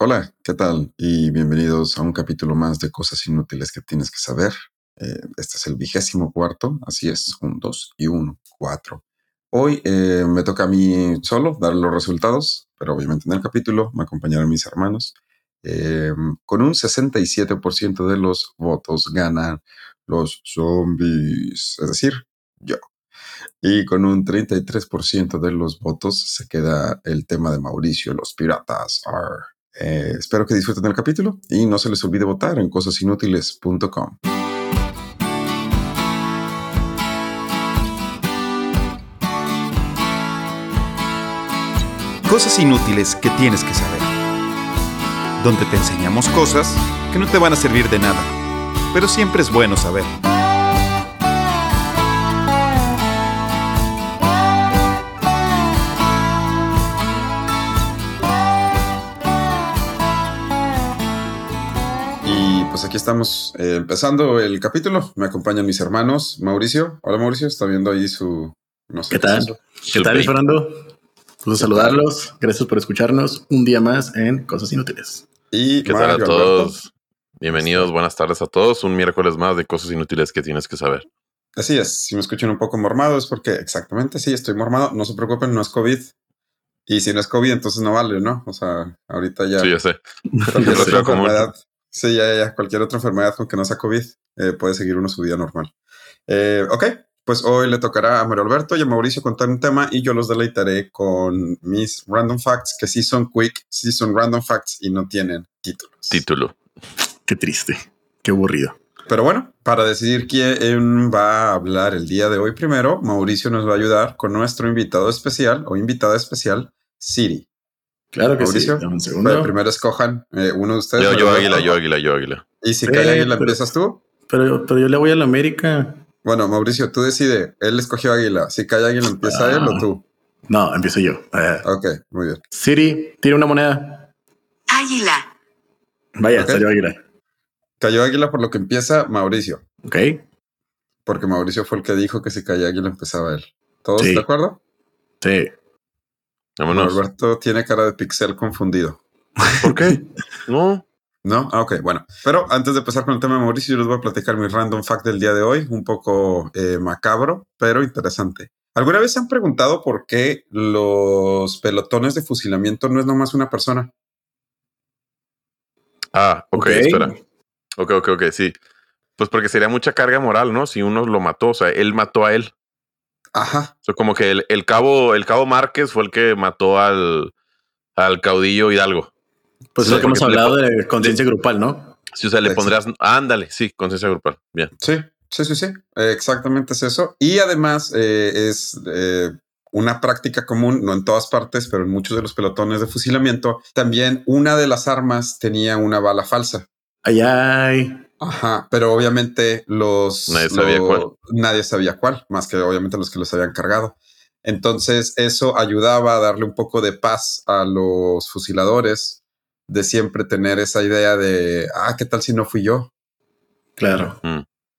Hola, ¿qué tal? Y bienvenidos a un capítulo más de cosas inútiles que tienes que saber. Eh, este es el vigésimo cuarto, así es, un, dos y uno, cuatro. Hoy eh, me toca a mí solo dar los resultados, pero obviamente en el capítulo me acompañaron mis hermanos. Eh, con un 67% de los votos ganan los zombies, es decir, yo. Y con un 33% de los votos se queda el tema de Mauricio, los piratas. Eh, espero que disfruten el capítulo y no se les olvide votar en cosasinútiles.com. Cosas inútiles que tienes que saber. Donde te enseñamos cosas que no te van a servir de nada, pero siempre es bueno saber. Aquí estamos eh, empezando el capítulo. Me acompañan mis hermanos. Mauricio. Hola Mauricio, está viendo ahí su... No sé ¿Qué tal? ¿Qué tal, Fernando? Gusto saludarlos. Gracias por escucharnos un día más en Cosas Inútiles. Y ¿Qué tal a todos? Alberto. Bienvenidos, buenas tardes a todos. Un miércoles más de cosas inútiles que tienes que saber. Así es, si me escuchan un poco mormado es porque exactamente sí, estoy mormado. No se preocupen, no es COVID. Y si no es COVID, entonces no vale, ¿no? O sea, ahorita ya Sí, ya sé. otra común. enfermedad, sí, ya, ya, cualquier otra enfermedad con que no sea COVID, eh, puede seguir uno su vida normal. Eh, ok, pues hoy le tocará a Mario Alberto y a Mauricio contar un tema y yo los deleitaré con mis random facts que sí son quick, sí son random facts y no tienen títulos. Título. Qué triste. Qué aburrido. Pero bueno, para decidir quién va a hablar el día de hoy primero, Mauricio nos va a ayudar con nuestro invitado especial o invitada especial, Siri. Claro que Mauricio, sí. Un segundo. primero escojan eh, uno de ustedes. Yo, yo águila, yo águila, yo águila. Y si Sí, cae águila, pero- ¿empiezas tú? Pero, pero yo le voy a la América. Bueno, Mauricio, tú decide. Él escogió águila. Si cae águila, ¿empieza él o Ah. tú? No, empiezo yo. Eh, Ok, muy bien. Siri, tira una moneda. Águila. Vaya, Ok. salió águila. Cayó águila por lo que empieza Mauricio. Ok. Porque Mauricio fue el que dijo que si caía águila empezaba él. ¿Todos Sí. de acuerdo? Sí. Vámonos. Alberto tiene cara de pixel confundido. ¿Por qué? No. ¿No? Ah, ok, bueno. Pero antes de empezar con el tema de Mauricio, yo les voy a platicar mi random fact del día de hoy, un poco eh, macabro, pero interesante. ¿Alguna vez se han preguntado por qué los pelotones de fusilamiento no es nomás una persona? Ah, ok, Ok. espera. Ok, ok, ok, sí. Pues porque sería mucha carga moral, ¿no? Si uno lo mató, o sea, él mató a él. Ajá, O sea, como que el, el cabo, el cabo Márquez fue el que mató al, al caudillo Hidalgo. Pues Sí, es lo que hemos le hablado de conciencia grupal, ¿no? Sí, o sea, le pondrías. ándale, sí, conciencia grupal. Bien. sí, sí, sí, sí. Eh, exactamente es eso. Y además eh, es eh, una práctica común, no en todas partes, pero en muchos de los pelotones de fusilamiento, también una de las armas tenía una bala falsa. Ay, ay. Ajá, pero obviamente los Nadie sabía lo- cuál. nadie sabía cuál, más que obviamente los que los habían cargado. Entonces eso ayudaba a darle un poco de paz a los fusiladores de siempre tener esa idea de ah, ¿qué tal si no fui yo? Claro.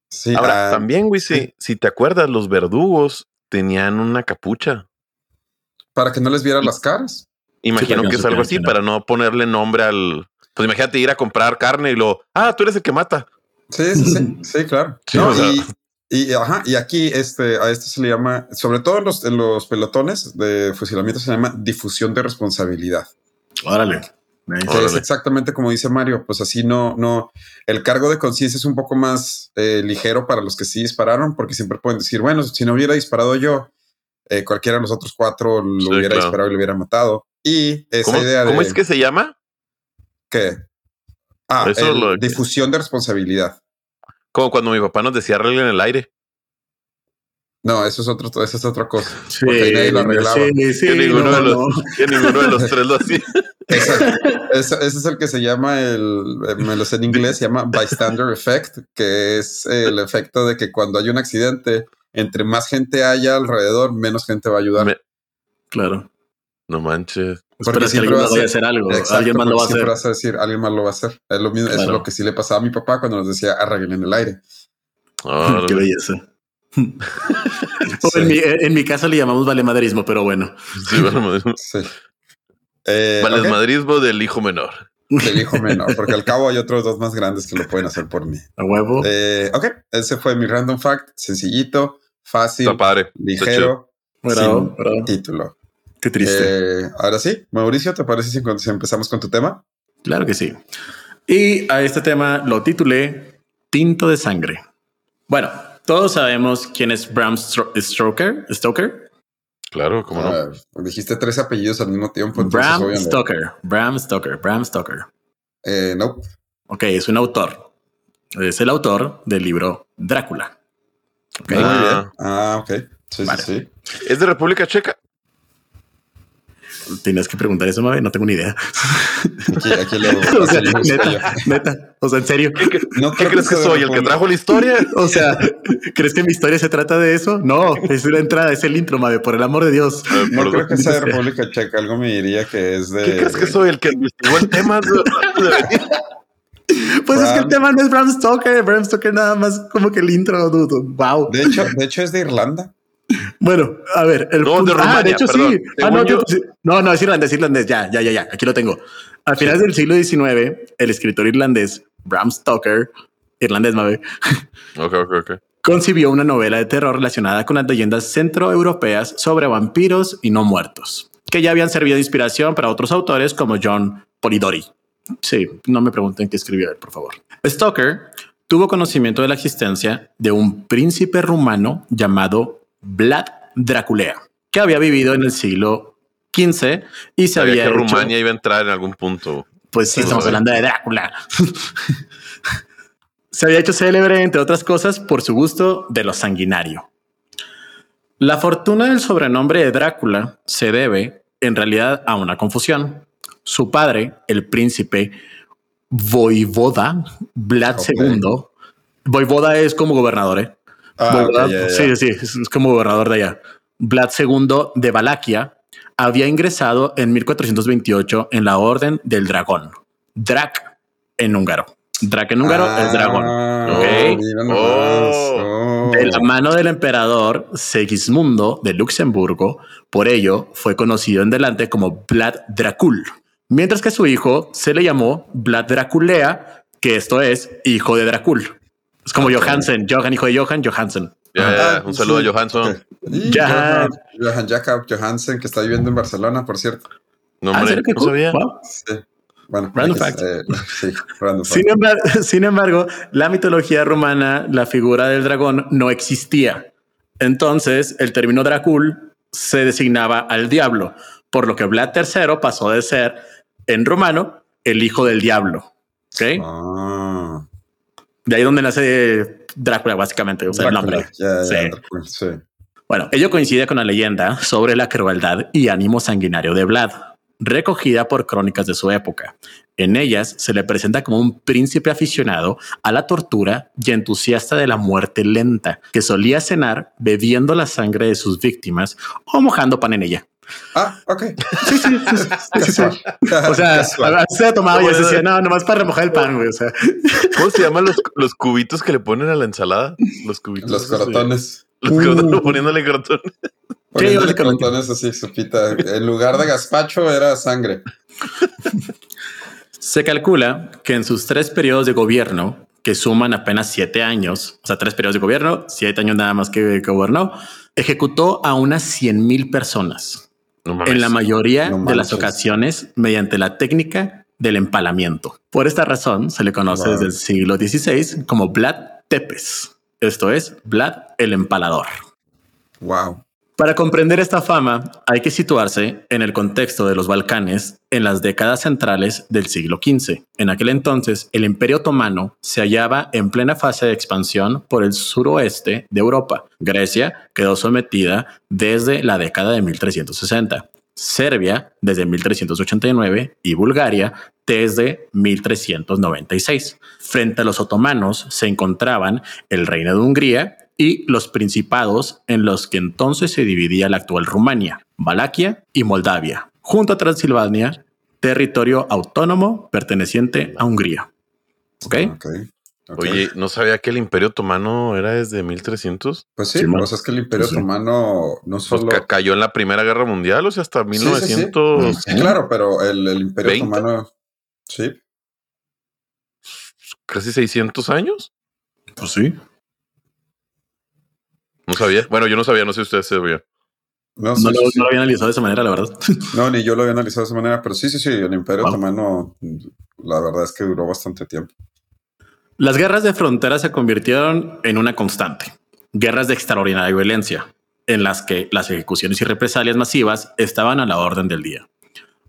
Sí, Ahora, ah, también, güey, sí. si, si te acuerdas, los verdugos tenían una capucha. para que no les vieran las caras. Imagino que es algo así para no ponerle nombre al. Pues imagínate ir a comprar carne y lo. Ah, tú eres el que mata. Sí, sí, sí, sí, claro. Sí, No, o sea- y, y, ajá, y aquí este, a esto se le llama, sobre todo en los, en los pelotones de fusilamiento, se llama difusión de responsabilidad. Órale. Que es exactamente como dice Mario, pues así no, no, el cargo de conciencia es un poco más eh, ligero para los que sí dispararon, porque siempre pueden decir, bueno, si no hubiera disparado yo, eh, cualquiera de los otros cuatro lo Sí, hubiera claro. disparado y lo hubiera matado. Y esa ¿Cómo, idea de cómo es que se llama? Que ah, Eso el- lo- difusión de responsabilidad. Como cuando mi papá nos decía arreglen el aire. No, eso es otro, eso es otra cosa. Sí, Porque nadie lo arreglaba. sí, sí, que, ninguno no, de los, no. que ninguno de los tres lo hacía. Ese, ese es el que se llama el, eh, me lo sé en inglés, se llama bystander effect, que es el efecto de que cuando hay un accidente, entre más gente haya alrededor, menos gente va a ayudar. Me- Claro. No manches. Porque Esperas que siempre alguien va más a vaya a ser- hacer algo. Exacto, alguien más lo va a hacer. vas a decir, alguien más lo va a hacer. Es lo mismo, Eso es lo que sí le pasaba a mi papá cuando nos decía arreglen el aire. Qué belleza. O Sí. en, mi, en mi casa le llamamos valemadrismo, pero bueno. Sí, vale, madrismo. Sí. Eh, del hijo menor. del hijo menor, porque al cabo hay otros dos más grandes que lo pueden hacer por mí. A huevo. Eh, ok, ese fue mi random fact, sencillito, fácil, ligero, Bravo, sin bravo. título. Qué triste. Eh, ahora sí, Mauricio, ¿te parece si, empezamos con tu tema? Claro que sí. Y a este tema lo titulé Tinto de sangre. Bueno, todos sabemos quién es Bram Stro- Stoker. Stoker. Claro, cómo no. Ah, dijiste tres apellidos al mismo tiempo. entonces, Bram obviamente. Stoker. Bram Stoker. Bram Stoker. Eh, no, Ok, es un autor. Es el autor del libro Drácula. Ok. muy Ah. bien. Ah, ok. Sí, Vale. sí, sí. ¿Es de República Checa? Tienes que preguntar eso, Mabe. No tengo ni idea. Aquí, aquí lo o sea, neta, neta. O sea, en serio. No ¿Qué crees que soy? ¿El que trajo la historia? O sea, ¿crees que mi historia se trata de eso? No, es la entrada, es el intro, Mabe, por el amor de Dios. Eh, No creo que sea de. República Checa. Algo me diría que es de. ¿Qué crees que soy? ¿El que investigó el tema? Pues es que el tema no es Bram Stoker, Bram Stoker nada más como que el intro, dudo. Wow. De hecho, de hecho, es de Irlanda. Bueno, a ver, el No, punto- de Rumania, ah, de hecho perdón. sí. Ah, no, yo- yo- no, no, es irlandés, irlandés. Ya, ya, ya, ya. Aquí lo tengo. A finales del siglo XIX, el escritor irlandés Bram Stoker, irlandés, Mabe, ok, ok, ok. concibió una novela de terror relacionada con las leyendas centroeuropeas sobre vampiros y no muertos, que ya habían servido de inspiración para otros autores como John Polidori. Sí, no me pregunten qué escribió él, por favor. Stoker tuvo conocimiento de la existencia de un príncipe rumano llamado Vlad Draculea, que había vivido en el siglo XV y se Sabía había que hecho- Rumania iba a entrar en algún punto. pues sí, estamos hablando de Drácula. Se había hecho célebre, entre otras cosas, por su gusto de lo sanguinario. La fortuna del sobrenombre de Drácula se debe, en realidad, a una confusión. Su padre, el príncipe Voivoda Vlad. II, Voivoda es como gobernador, ¿eh? Ah. Sí, sí, es como gobernador de allá. Vlad II de Valaquia había ingresado en 1428 en la Orden del Dragón. Drac en húngaro. Drac en húngaro es dragón. Ah, Ok. mira nomás. Oh. Oh. De la mano del emperador Segismundo de Luxemburgo, por ello fue conocido en delante como Vlad Dracul, mientras que su hijo se le llamó Vlad Draculea, que esto es hijo de Dracul. Es como. Johansen, Johan, hijo de Johan, Johansen. Ah, un saludo sí. a Johansson. Johan. Jacob Johansen, que está viviendo en Barcelona, por cierto. No, Ah, cool. sabía. Wow. Sí. Bueno, Random X, fact. eh, sí, random fact. Sin embargo, sin embargo, la mitología romana, la figura del dragón no existía. Entonces, el término Dracul se designaba al diablo, por lo que Vlad III pasó de ser, en romano, el hijo del diablo. ¿Ok? Ah, De ahí donde nace Drácula, básicamente, o sea, el nombre. Ya, ya, Sí. Drácula, sí. Bueno, ello coincide con la leyenda sobre la crueldad y ánimo sanguinario de Vlad, recogida por crónicas de su época. En ellas se le presenta como un príncipe aficionado a la tortura y entusiasta de la muerte lenta, que solía cenar bebiendo la sangre de sus víctimas o mojando pan en ella. Ah, ok. Sí, sí, sí, sí, sí, sí. O sea, se tomaba y se decía, no, nomás para remojar el pan, güey. O sea, ¿Cómo se llaman los, los cubitos que le ponen a la ensalada? Los cubitos. Los crotones. Los crotones, poniéndole crotón. Poniéndole crotones así, sopita. En lugar de gazpacho era sangre. Se calcula que en sus tres periodos de gobierno, que suman apenas siete años, o sea, tres periodos de gobierno, siete años nada más que que gobernó, ejecutó a unas 100 mil personas, No en la mayoría No de las ocasiones mediante la técnica del empalamiento. Por esta razón se le conoce Wow. desde el siglo XVI como Vlad Tepes, esto es Vlad el empalador. Wow. Para comprender esta fama hay que situarse en el contexto de los Balcanes en las décadas centrales del siglo XV. En aquel entonces, el Imperio Otomano se hallaba en plena fase de expansión por el suroeste de Europa. Grecia quedó sometida desde la década de 1360. Serbia desde 1389 y Bulgaria desde 1396. Frente a los otomanos se encontraban el Reino de Hungría y los principados en los que entonces se dividía la actual Rumania, Valaquia y Moldavia, junto a Transilvania, territorio autónomo perteneciente a Hungría. ¿Ok? Oye, no sabía que el Imperio Otomano era desde 1300. Pues sí, Sí, o sea, es que el Imperio Sí. Otomano no Pues solo. ca- cayó en la Primera Guerra Mundial, o sea, hasta Sí, sí, sí. 1900. Sí, claro, pero el, el Imperio. Otomano. Sí. casi 600 años. Pues sí. No sabía. Bueno, yo no sabía, no sé si ustedes sabían. No, No, sí, lo, sí, no sí. lo había analizado de esa manera, la verdad. No, ni yo lo había analizado de esa manera, pero sí, sí, sí, el Imperio Wow. Otomano, la verdad es que duró bastante tiempo. Las guerras de frontera se convirtieron en una constante. Guerras de extraordinaria violencia, en las que las ejecuciones y represalias masivas estaban a la orden del día.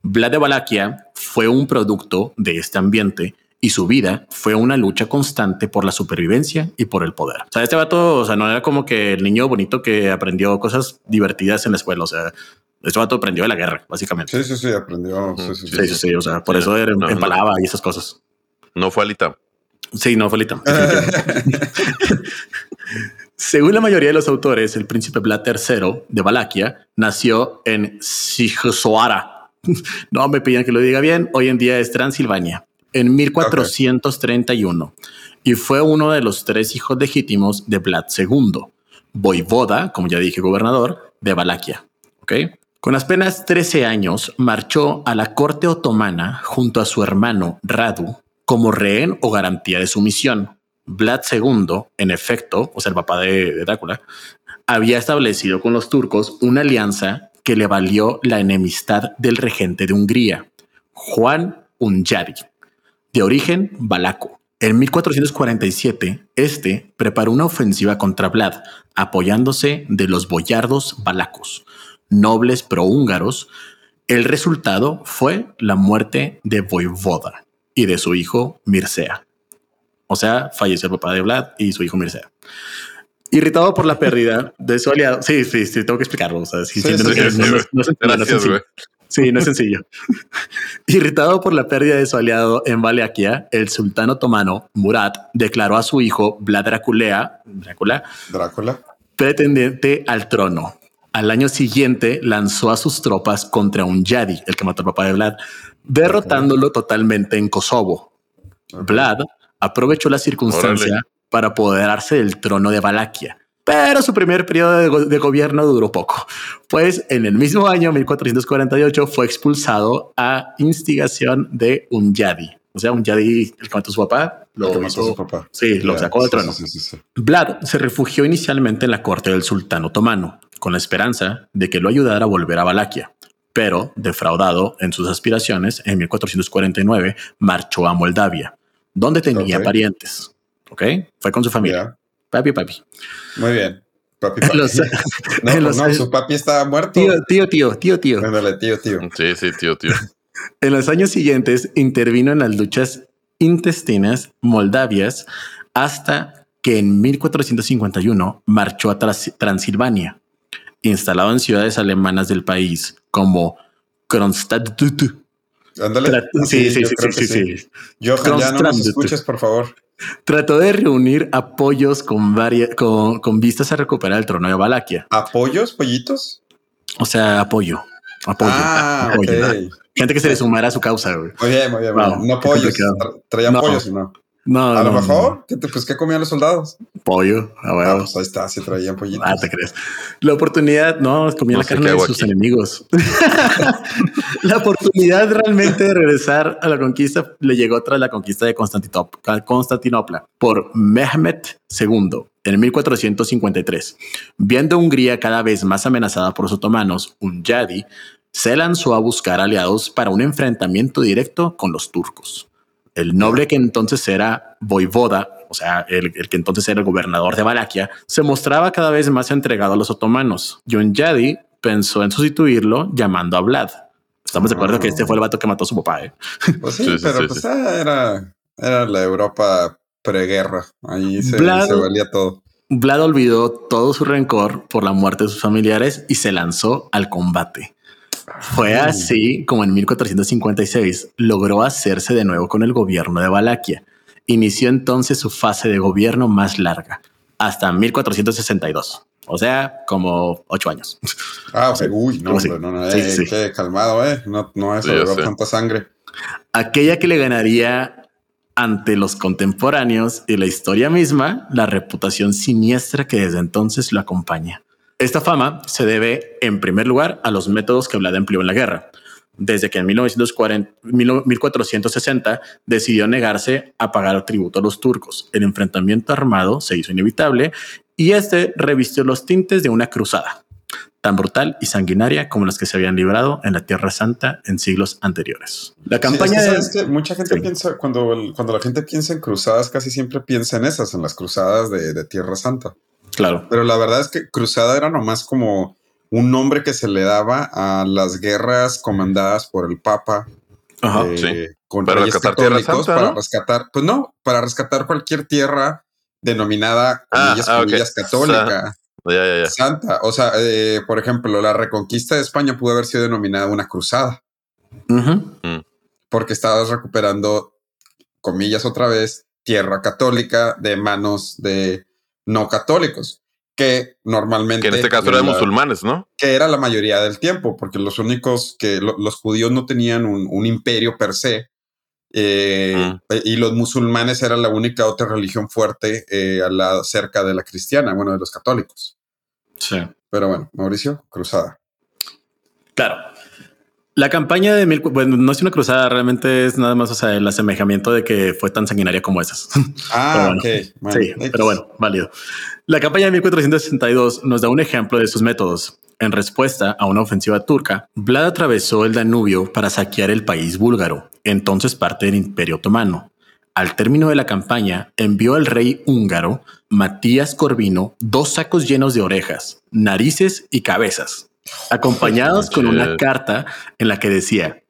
Vlad de Valaquia fue un producto de este ambiente y su vida fue una lucha constante por la supervivencia y por el poder. O sea, este vato, o sea, no era como que el niño bonito que aprendió cosas divertidas en la escuela. O sea, este vato aprendió de la guerra, básicamente. Sí, sí, sí, aprendió. Sí, sí, sí. Sí, sí, sí. O sea, por eso era- No, no. empalaba y esas cosas. No fue Alita. Sí, no, Felita. Según la mayoría de los autores, el príncipe Vlad III de Valaquia nació en Sijosoara. No me pidan que lo diga bien. Hoy en día es Transilvania, en 1431, y fue uno de los tres hijos legítimos de Vlad II, voivoda, como ya dije, gobernador de Valaquia. ¿Ok? Con apenas 13 años, marchó a la corte otomana junto a su hermano Radu como rehén o garantía de su misión. Vlad II, en efecto, o sea, el papá de, de Drácula, había establecido con los turcos una alianza que le valió la enemistad del regente de Hungría, Juan Unyadi, de origen valaco. En 1447, este preparó una ofensiva contra Vlad, apoyándose de los boyardos valacos, nobles prohúngaros. El resultado fue la muerte de Voivoda y de su hijo Mircea. O sea, falleció el papá de Vlad y su hijo Mircea. Irritado por la pérdida de su aliado. Sí, sí, sí, tengo que explicarlo. O sea, Sí, sí, sí, no, no, no, es- no, es. Sí, no es sencillo. Irritado por la pérdida de su aliado en Valaquia, el sultán otomano Murad declaró a su hijo Vlad Draculea, Drácula, Drácula. pretendiente al trono. Al año siguiente lanzó a sus tropas contra un Yadi, el que mató al papá de Vlad, derrotándolo totalmente en Kosovo. Vlad aprovechó la circunstancia Órale. para apoderarse del trono de Valaquia. Pero su primer periodo de, go- de gobierno duró poco, pues en el mismo año 1448 fue expulsado a instigación de un Yadi. O sea, un Yadi, el que mató a su papá, Lo su papá. Sí, lo sacó del trono. Sí, sí, sí, sí. Vlad se refugió inicialmente en la corte del sultán otomano, con la esperanza de que lo ayudara a volver a Valaquia. Pero, defraudado en sus aspiraciones, en 1449 marchó a Moldavia, donde tenía parientes. ¿Ok? Fue con su familia. Papi, papi. Muy bien. Papi, papi. Los- no, en los- no, su papi está muerto. Tío, tío, tío, tío, tío. Ándale, tío, tío. Sí, sí, tío, tío. En los años siguientes intervino en las luchas intestinas moldavias hasta que en 1451 marchó a Transilvania, instalado en ciudades alemanas del país como Kronstadt. Ándale. Sí, sí, yo sí, sí, sí, sí. Johan, ya no nos escuches, por favor. Trató de reunir apoyos con, varia- con, con vistas a recuperar el trono de Valaquia. ¿Apoyos, pollitos? O sea, apoyo. Apoyo. ah, apoyo. Gente que se le sumara a su causa. güey. Muy bien, muy bien. Wow. No pollos. Tra- ¿Traían No. pollos o no? No, A lo mejor. ¿qué te- pues, ¿qué comían los soldados? Pollo. a Ah, pues ahí está, sí traían pollitos. Ah, te crees. La oportunidad, no, comía No la carne de sus aquí. enemigos. la oportunidad realmente de regresar a la conquista le llegó tras la conquista de Constantinop- Constantinopla por Mehmet II en 1453. Viendo a Hungría cada vez más amenazada por los otomanos, Unyadi se lanzó a buscar aliados para un enfrentamiento directo con los turcos. El noble que entonces era voivoda, o sea, el, el que entonces era el gobernador de Valaquia, se mostraba cada vez más entregado a los otomanos. Yadi pensó en sustituirlo llamando a Vlad. Estamos de acuerdo que este fue el vato que mató a su papá. ¿eh? Pues sí, pero sí, pues sí. era, era la Europa preguerra. Ahí se, Vlad- se valía todo. Vlad olvidó todo su rencor por la muerte de sus familiares y se lanzó al combate. Fue así como en 1456 logró hacerse de nuevo con el gobierno de Valaquia. Inició entonces su fase de gobierno más larga, hasta 1462. O sea, como ocho años. Ah, ok. Uy, no, hombre, no, no, eh, sí, sí. qué calmado, eh. No, no es Sí, tanta sangre. Aquella que le ganaría ante los contemporáneos y la historia misma la reputación siniestra que desde entonces lo acompaña. Esta fama se debe, en primer lugar, a los métodos que Vlad empleó en la guerra. desde que en 1940, 1460 decidió negarse a pagar tributo a los turcos. El enfrentamiento armado se hizo inevitable y este revistió los tintes de una cruzada tan brutal y sanguinaria como las que se habían librado en la Tierra Santa en siglos anteriores. La campaña de... mucha gente piensa, cuando, cuando la gente piensa en cruzadas, casi siempre piensa en esas, en las cruzadas de, Tierra Santa. Claro. Pero la verdad es que cruzada era nomás como un nombre que se le daba a las guerras comandadas por el Papa. Ajá, eh, sí. para rescatar Tierra Santa, para rescatar, pues no, para rescatar cualquier tierra denominada ah, comillas, ah, católica. Santa. O sea, eh, por ejemplo, la reconquista de España pudo haber sido denominada una cruzada. Mm. Porque estabas recuperando, comillas otra vez, tierra católica de manos de no católicos, que normalmente... Que en este caso eran musulmanes, ¿no? Que era la mayoría del tiempo, porque los únicos que los judíos no tenían un, imperio per se, eh, mm. y los musulmanes eran la única otra religión fuerte eh, a la, cerca de la cristiana, bueno, de los católicos. Sí. Pero bueno, Mauricio, cruzada. Claro. La campaña de mil, bueno, no es una cruzada, realmente es nada más, o sea, el asemejamiento de que fue tan sanguinaria como esas. Ah, ok. sí, pero bueno, válido. La campaña de 1462 nos da un ejemplo de sus métodos. En respuesta a una ofensiva turca, Vlad atravesó el Danubio para saquear el país búlgaro, entonces parte del Imperio Otomano. Al término de la campaña, envió al rey húngaro Matías Corvino dos sacos llenos de orejas, narices y cabezas, acompañados con una carta en la que decía,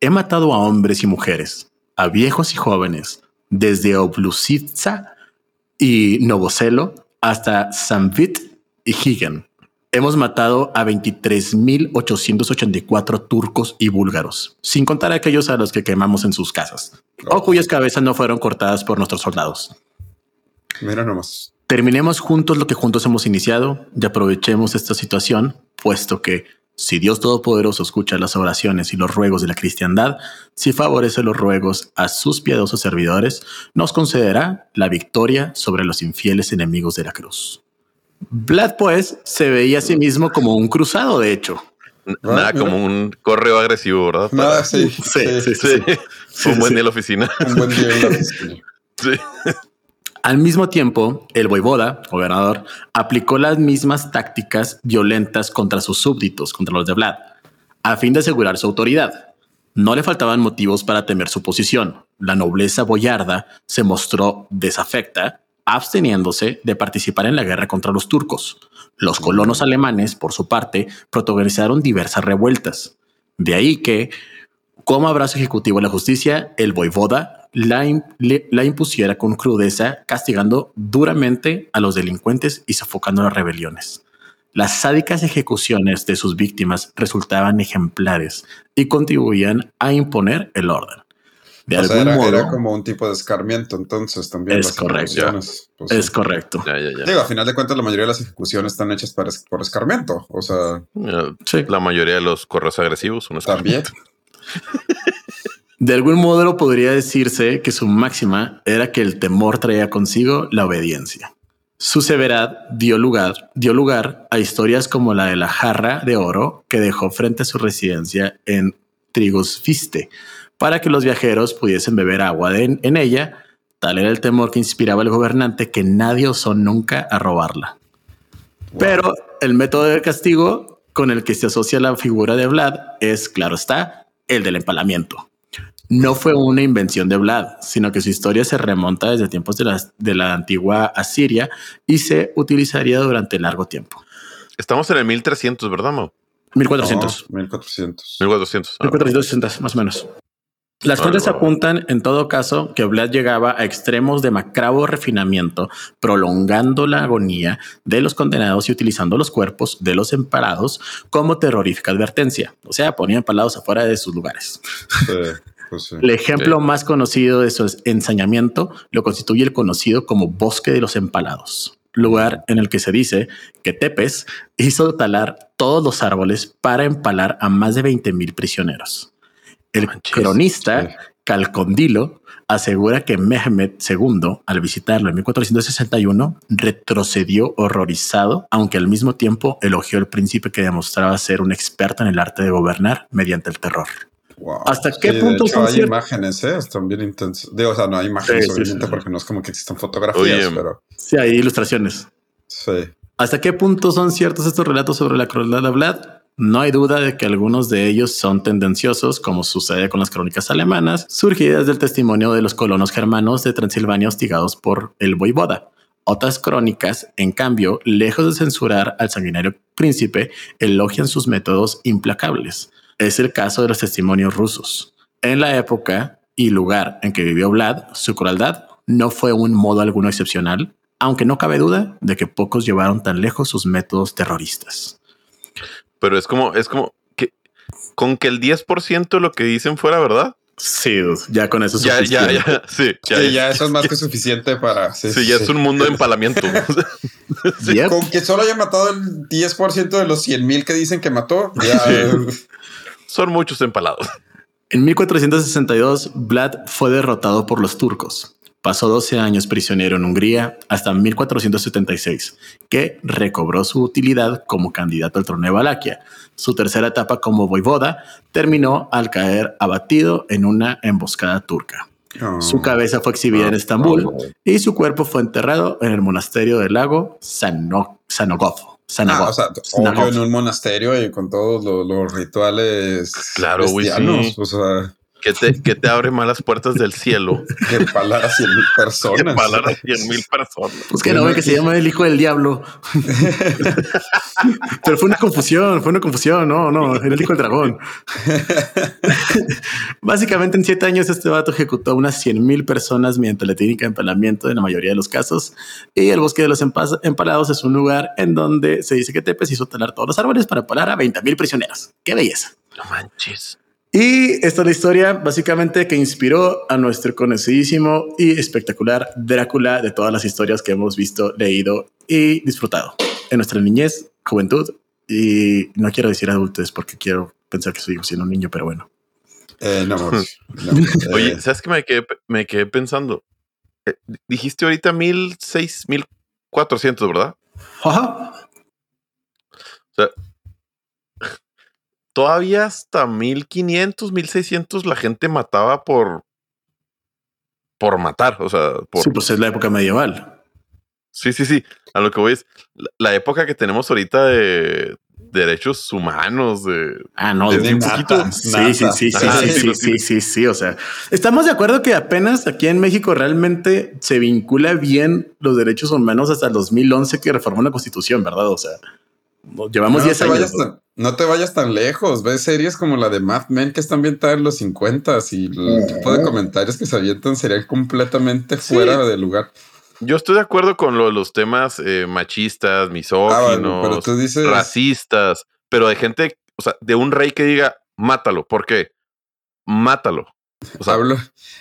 he matado a hombres y mujeres, a viejos y jóvenes, desde Oblusitsa y Novoselo hasta Samvit y Higen hemos matado a 23.884 turcos y búlgaros, sin contar a aquellos a los que quemamos en sus casas, o cuyas cabezas no fueron cortadas por nuestros soldados. Mira nomás. Terminemos juntos lo que juntos hemos iniciado y aprovechemos esta situación, puesto que si Dios Todopoderoso escucha las oraciones y los ruegos de la cristiandad, si favorece los ruegos a sus piadosos servidores, nos concederá la victoria sobre los infieles enemigos de la cruz. Vlad, pues, se veía a sí mismo como un cruzado, de hecho. Nada como un correo agresivo, ¿verdad? Nada, sí, sí, sí, sí, Un buen día en la oficina. Un buen día en la oficina. sí. Al mismo tiempo, el voivoda, gobernador, aplicó las mismas tácticas violentas contra sus súbditos, contra los de Vlad, a fin de asegurar su autoridad. No le faltaban motivos para temer su posición. La nobleza boyarda se mostró desafecta absteniéndose de participar en la guerra contra los turcos. Los colonos alemanes, por su parte, protagonizaron diversas revueltas. De ahí que, como abrazo ejecutivo de la justicia, el voivoda la, la impusiera con crudeza, castigando duramente a los delincuentes y sofocando las rebeliones. Las sádicas ejecuciones de sus víctimas resultaban ejemplares y contribuían a imponer el orden de algún era, modo. Era como un tipo de escarmiento, entonces también. Es correcto. Pues, es correcto. Digo, a final de cuentas, la mayoría de las ejecuciones están hechas para, por escarmiento. O sea, la mayoría de los correos agresivos son También. De algún modo podría decirse que su máxima era que el temor traía consigo la obediencia. Su severidad dio lugar, dio lugar a historias como la de la jarra de oro que dejó frente a su residencia en Trigosfiste, para que los viajeros pudiesen beber agua en ella. Tal era el temor que inspiraba al gobernante que nadie osó nunca a robarla. Pero el método de castigo con el que se asocia la figura de Vlad es, claro está, el del empalamiento. No fue una invención de Vlad, sino que su historia se remonta desde tiempos de la, de la antigua Asiria y se utilizaría durante largo tiempo. Estamos en el 1300, ¿verdad, Mo? 1400. 1400. 1400. 1460, más o menos. Las fuentes apuntan, en todo caso, que Vlad llegaba a extremos de macrabo refinamiento, prolongando la agonía de los condenados y utilizando los cuerpos de los emparados como terrorífica advertencia. O sea, ponía empalados afuera de sus lugares. Pues el ejemplo más conocido de su ensañamiento lo constituye el conocido como Bosque de los Empalados, lugar en el que se dice que Tepes hizo talar todos los árboles para empalar a más de 20 mil prisioneros. El cronista Calcondilo asegura que Mehmed II, al visitarlo en 1461, retrocedió horrorizado, aunque al mismo tiempo elogió al príncipe que demostraba ser un experto en el arte de gobernar mediante el terror. Wow. ¿Hasta qué Sí, de punto hecho, son hay ciertas? imágenes, ¿eh? Están bien intensos. Digo, o sea, no hay imágenes, Sí, sí, obviamente, sí. porque no es como que existan fotografías, Oye, pero Sí, hay ilustraciones. sí. ¿Hasta qué punto son ciertos estos relatos sobre la crueldad de Vlad? No hay duda de que algunos de ellos son tendenciosos, como sucede con las crónicas alemanas, surgidas del testimonio de los colonos germanos de Transilvania hostigados por el voivoda. Otras crónicas, en cambio, lejos de censurar al sanguinario príncipe, elogian sus métodos implacables. Es el caso de los testimonios rusos. En la época y lugar en que vivió Vlad, su crueldad no fue un modo alguno excepcional, aunque no cabe duda de que pocos llevaron tan lejos sus métodos terroristas. Pero es como, es como que con que el 10% de lo que dicen fuera verdad. Sí, dude, ya con eso es Ya, ya, suficiente. ya. Sí, ya, Sí, ya, ya eso es más que suficiente para. Sí, sí, ya es un mundo de empalamiento. Yep. Con que solo haya matado el 10% de los 100 mil que dicen que mató, ya. Son muchos empalados. En 1462, Vlad fue derrotado por los turcos. Pasó 12 años prisionero en Hungría hasta 1476, que recobró su utilidad como candidato al trono de Valaquia. Su tercera etapa como voivoda terminó al caer abatido en una emboscada turca. Oh. Su cabeza fue exhibida en Estambul y su cuerpo fue enterrado en el monasterio del lago Sano- Sanogov. Sanogov. Ah, o sea, obvio en un monasterio y con todos los, los rituales Claro, cristianos. sí. O sea, Que te, que te abre más las puertas del cielo. que empalar a 100 mil Que personas. empalar a 100 mil personas. Pues que no, ve que se llama el hijo del diablo. Pero fue una confusión, fue una confusión. No, no, era el hijo del dragón. Básicamente, en siete años, este vato ejecutó unas 100 mil personas mediante la técnica de empalamiento en la mayoría de los casos. Y el bosque de los empalados es un lugar en donde se dice que Tepes hizo talar todos los árboles para empalar a 20 mil prisioneros. Qué belleza. No manches. Y esta es la historia básicamente que inspiró a nuestro conocidísimo y espectacular Drácula de todas las historias que hemos visto, leído y disfrutado en nuestra niñez, juventud y no quiero decir adultez porque quiero pensar que sigo siendo un niño, pero bueno. Eh, no, no. Eh, Oye, ¿sabes qué me quedé, me quedé pensando? Eh, dijiste ahorita mil seis, mil cuatrocientos, ¿verdad? Ajá. Todavía hasta 1500, 1600 la gente mataba por por matar, o sea, por Sí, pues es la época medieval. Sí, sí, sí. A lo que voy es la, la época que tenemos ahorita de derechos humanos, de Ah, no, Desde de un nata, poquito. Sí, sí, sí, sí, Ah, sí, sí, sí, lo sí, sí, sí. O sea, estamos de acuerdo que apenas aquí en México realmente se vincula bien los derechos humanos hasta el 2011 que reformó la constitución, ¿verdad? O sea, llevamos no, 10 te años. vayas tan, no te vayas tan lejos. Ves series como la de Mad Men que están ambientadas en los 50 y el tipo de comentarios que se avientan serían completamente Sí. fuera de lugar. Yo estoy de acuerdo con lo- los temas eh, machistas, misóginos, Ah, bueno, dices- racistas, pero de gente, o sea, de un rey que diga, mátalo. ¿Por qué? Mátalo. O sea, ¿Hablo,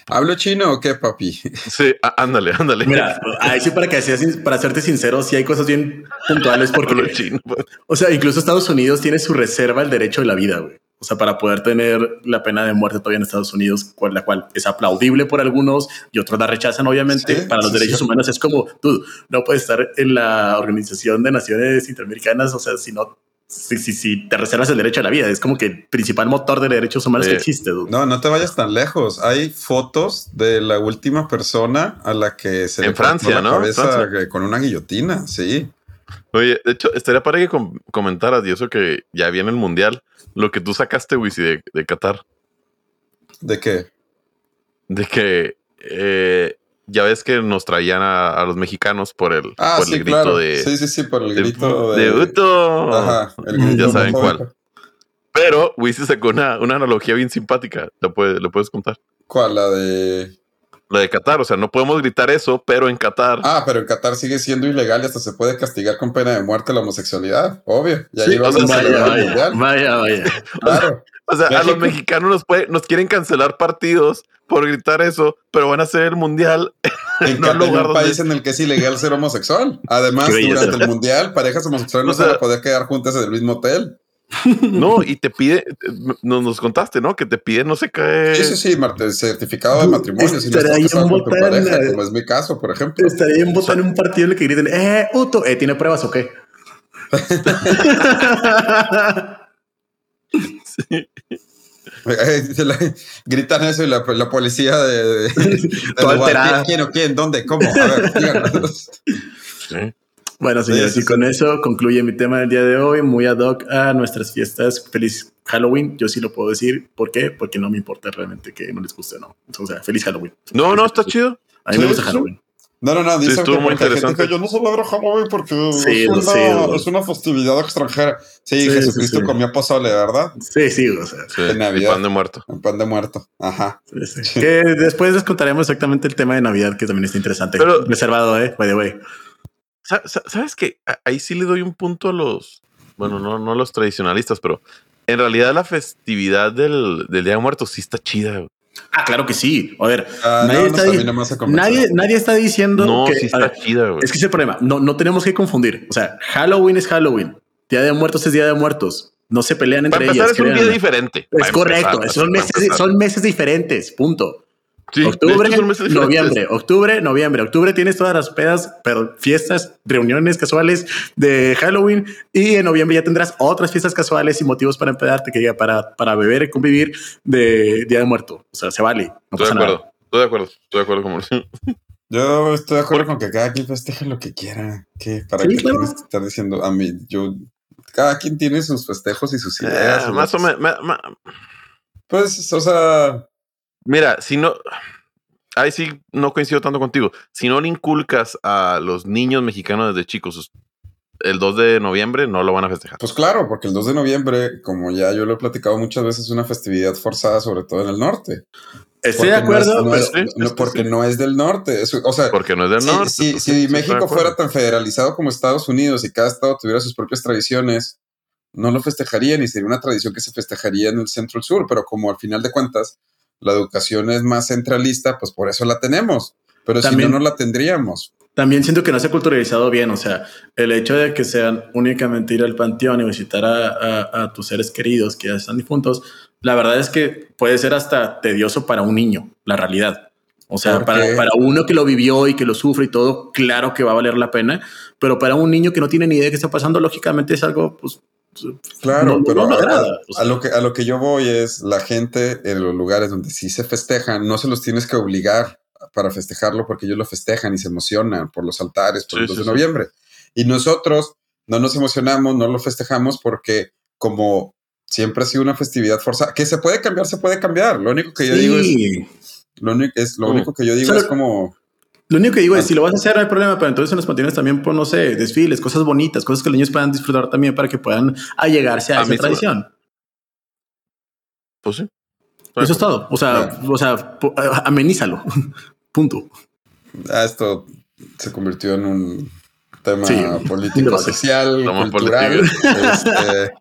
¿Hablo chino o qué, papi? sí, ándale, ándale. Mira, ahí sí para que seas, sin- para serte sincero, sí hay cosas bien puntuales Hablo porque, chino. o sea, incluso Estados Unidos tiene su reserva el derecho de la vida, güey. O sea, para poder tener la pena de muerte todavía en Estados Unidos, cual- la cual es aplaudible por algunos y otros la rechazan, obviamente. Sí, para los sí, derechos sí. humanos es como, tú no puedes estar en la Organización de Naciones Interamericanas, o sea, si no, si, si, si te reservas el derecho a la vida, es como que el principal motor de derechos humanos Sí. que existe, dude. No, no te vayas tan lejos. Hay fotos de la última persona a la que se En le Francia, la ¿no? cabeza Francia. con una guillotina. Sí. Oye, de hecho, estaría para que com- comentaras, y eso que ya viene el mundial, lo que tú sacaste, Wisi, de, de Qatar, ¿De qué? de que eh, ya ves que nos traían a, a los mexicanos por el, Ah, por el sí, grito claro. de, sí, sí, sí, por el grito de de. Uto. Ajá, el Ya grito saben homofóbico. cuál. Pero Wisi sacó una, una analogía bien simpática. ¿Le, puede- le puedes contar? ¿Cuál? La de. La de Qatar. O sea, no podemos gritar eso, pero en Qatar. Ah, pero en Qatar sigue siendo ilegal y hasta se puede castigar con pena de muerte la homosexualidad. Obvio. Y ahí Sí, vamos o sea, a Vaya, vaya, vaya, vaya. Claro. o sea, a los mexicanos nos, puede- nos quieren cancelar partidos por gritar eso, pero van a hacer el mundial. En No, Qatar, un donde- país en el que es ilegal ser homosexual. Además, durante el mundial, parejas homosexuales no O se van a poder quedar juntas en el mismo hotel. No, y te pide, nos, nos contaste, ¿no? Que te pide no sé qué. Sí, sí, sí, Marte, certificado de matrimonio. Si no estás con tu pareja, como es mi caso, por ejemplo. Estaría en votar en un partido en el que griten, eh, Uto, eh, ¿tiene pruebas o qué? Se le- Gritan eso y la, la policía de, de- de Dubái, alterada. ¿Quién o quién? ¿Dónde? ¿Cómo? A ver. Sí. Bueno, señores, Sí, y sí, con eso concluye mi tema del día de hoy, muy ad hoc a nuestras fiestas. Feliz Halloween. Yo sí lo puedo decir. ¿Por qué? Porque no me importa realmente que no les guste o no. O sea, feliz Halloween. No, no, está chido. A mí me gusta. Halloween. No, no, no. Dicen estuvo que muy gente interesante. yo no celebro Halloween porque Sí, es, una, es una festividad extranjera. Sí, Sí, Jesucristo sí, sí. comió pozole, ¿verdad? Sí, sí, o sea. Y Navidad. pan de muerto. El pan de muerto. Ajá. sí, sí. Que después les contaremos exactamente el tema de Navidad, que también está interesante. Pero- Reservado, eh, by the way. Sa- sa- ¿Sabes qué? Ahí sí le doy un punto a los, bueno, no, no a los tradicionalistas, pero en realidad la festividad del, del Día de Muertos sí está chida. güey. Ah, claro que sí. A ver, Ah, nadie, no, está, a nadie, nadie está diciendo No, que. sí está ver, chida, güey. Es que ese es el problema. No, no tenemos que confundir. O sea, Halloween es Halloween. Día de Muertos es Día de Muertos. No se pelean entre Para empezar ellas. es un día diferente. Es para correcto. empezar, son, meses, son meses diferentes. Punto. Sí, octubre, noviembre, octubre, noviembre. Octubre tienes todas las pedas, pero fiestas, reuniones casuales de Halloween y en noviembre ya tendrás otras fiestas casuales y motivos para empedarte, que diga para, para beber y convivir de Día de Muerto. O sea, se vale. No Estoy de acuerdo. nada. Estoy de acuerdo. Estoy de acuerdo con Yo estoy de acuerdo con que cada quien festeje lo que quiera. ¿Qué? ¿Para Sí, qué claro. tienes que estar diciendo a mí? Yo, cada quien tiene sus festejos y sus ideas. Eh, y más o menos. Pues, o sea, Mira, si no. Ahí sí no coincido tanto contigo. Si no le inculcas a los niños mexicanos desde chicos el 2 de noviembre, no lo van a festejar. pues claro, porque el 2 de noviembre, como ya yo lo he platicado muchas veces, es una festividad forzada, sobre todo en el norte. Estoy Porque de acuerdo, no es- no pero es- sí, no- es que porque sí. no es del norte. Es- o sea, Porque no es del si, norte. si- México fuera tan federalizado como Estados Unidos y cada estado tuviera sus propias tradiciones, no lo festejarían y sería una tradición que se festejaría en el centro y el sur, pero como al final de cuentas la educación es más centralista, pues por eso la tenemos. Pero También- si no, no la tendríamos. También siento que no se ha culturalizado bien. O sea, el hecho de que sean únicamente ir al panteón y visitar a, a- a tus seres queridos que ya están difuntos, la verdad es que puede ser hasta tedioso para un niño, la realidad. O sea, ¿Por para, para uno que lo vivió y que lo sufre y todo, claro que va a valer la pena, pero para un niño que no tiene ni idea de qué está pasando, lógicamente es algo, pues, Claro, no- pero a, lo que, a lo que yo voy es la gente en los lugares donde sí se festejan, no se los tienes que obligar para festejarlo porque ellos lo festejan y se emocionan por los altares, por Sí, el 2 sí, de sí. noviembre. Y nosotros no nos emocionamos, no lo festejamos porque como siempre ha sido una festividad forzada, que se puede cambiar, se puede cambiar. Lo único que yo digo es, lo único, es, lo Mm. único que yo digo es como, Lo único que digo es, si lo vas a hacer, no hay problema, pero entonces en los panteones también pon, no sé, desfiles, cosas bonitas, cosas que los niños puedan disfrutar también para que puedan allegarse a, A esa tradición. Pues sí. Eso es todo. O sea, o sea, po- amenízalo. Punto. ah, esto se convirtió en un tema Sí, político, social, Tema cultural. Este,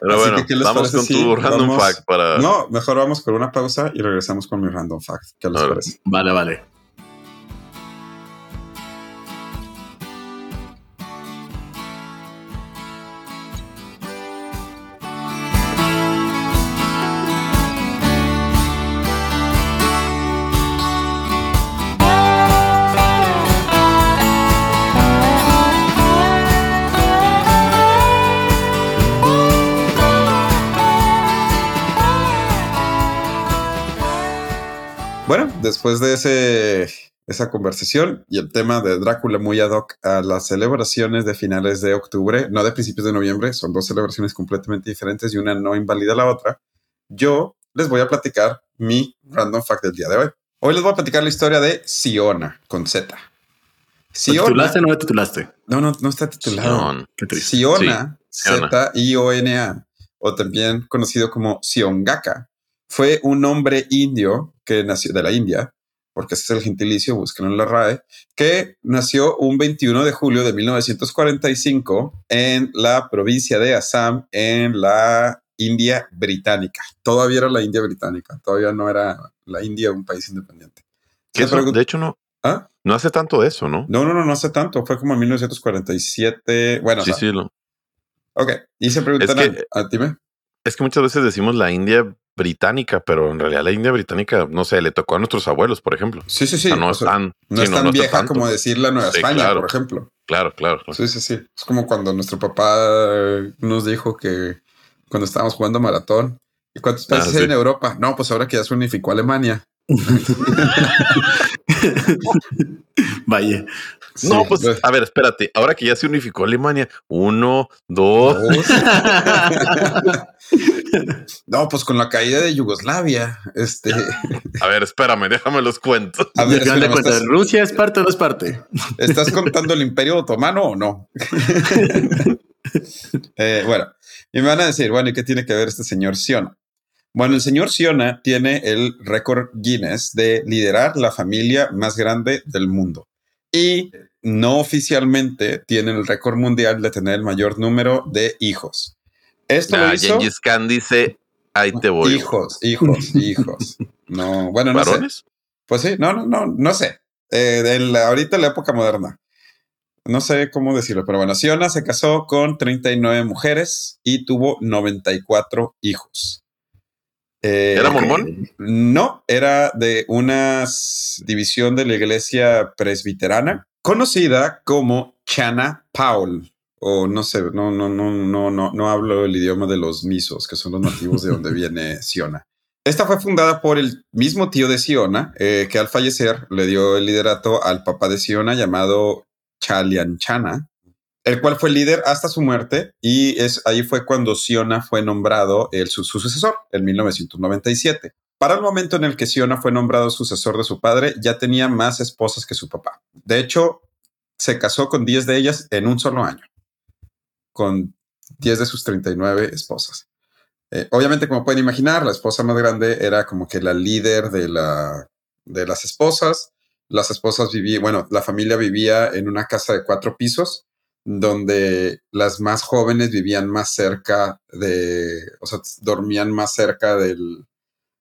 Pero bueno, que, ¿qué les vamos parece con tu random vamos- fact para. No, mejor vamos con una pausa y regresamos con mi random fact. ¿Qué les parece? Vale, vale. Después de ese, esa conversación y el tema de Drácula muy ad hoc a las celebraciones de finales de octubre, no de principios de noviembre, son dos celebraciones completamente diferentes y una no invalida la otra, yo les voy a platicar mi random fact del día de hoy. Hoy les voy a platicar la historia de Siona con Z. ¿Te Siona. titulaste o no te titulaste? No, no, no está titulado. Siona. Z-I-O-N-A, o también conocido como Siongaka, fue un hombre indio que nació de la India, porque ese es el gentilicio, búsquenlo en la RAE, que nació un 21 de julio de 1945 en la provincia de Assam, en la India británica. Todavía era la India británica, todavía no era la India un país independiente. Que de hecho, no, ¿Ah? no hace tanto de eso, ¿no? No, no, no, no hace tanto, fue como en 1947. Bueno, sí, o sea, sí. Lo, ok. Y se preguntan Es que- a, a- dime. es que muchas veces decimos la India británica, pero en realidad la India británica, no sé, le tocó a nuestros abuelos, por ejemplo. Sí, sí, sí. O sea, no o es tan, no es tan vieja tanto. como decir la Nueva Sí, España, claro. por ejemplo. Claro, claro. claro. Sí, sí, sí. Es como cuando nuestro papá eh, nos dijo que cuando estábamos jugando maratón, ¿Y cuántos países Ah, hay sí. en Europa? No, pues ahora que ya se unificó Alemania. Vaya. No, Sí, pues, a ver, espérate. Ahora que ya se unificó Alemania, uno, dos. dos. no, pues con la caída de Yugoslavia, este, A ver, espérame, déjame los cuento. a ver, final de espera, cuentas, ¿estás, ¿Rusia es parte o no es parte? estás contando el Imperio Otomano o no? Eh, bueno, y me van a decir, bueno, ¿y qué tiene que ver este señor Siona? Bueno, el señor Siona tiene el récord Guinness de liderar la familia más grande del mundo. Y no oficialmente tiene el récord mundial de tener el mayor número de hijos. Esto lo Ah, hizo. Gengis Khan dice, ahí te voy. Hijos, hijos, hijos. No, bueno, no sé. ¿Varones? Pues sí, no, no, no, no sé. Eh, de la- ahorita en la época moderna. No sé cómo decirlo, pero bueno, Siona se casó con 39 mujeres y tuvo 94 hijos. Eh, ¿Era mormón? No, era de una división de la iglesia presbiterana conocida como Chana Paul. O no sé, no, no, no, no, no, no hablo el idioma de los misos, que son los nativos de donde viene Siona. Esta fue fundada por el mismo tío de Siona, eh, que al fallecer le dio el liderato al papá de Siona llamado Chalianchana, el cual fue líder hasta su muerte y es ahí fue cuando Siona fue nombrado su sucesor en 1997. Para el momento en el que Siona fue nombrado sucesor de su padre, ya tenía más esposas que su papá. De hecho, se casó con 10 de ellas en un solo año, con 10 de sus 39 esposas. Eh, obviamente, como pueden imaginar, la esposa más grande era como que la líder de, la, de las esposas. Las esposas vivían, bueno, la familia vivía en una casa de cuatro pisos, donde las más jóvenes vivían más cerca de, o sea, dormían más cerca del,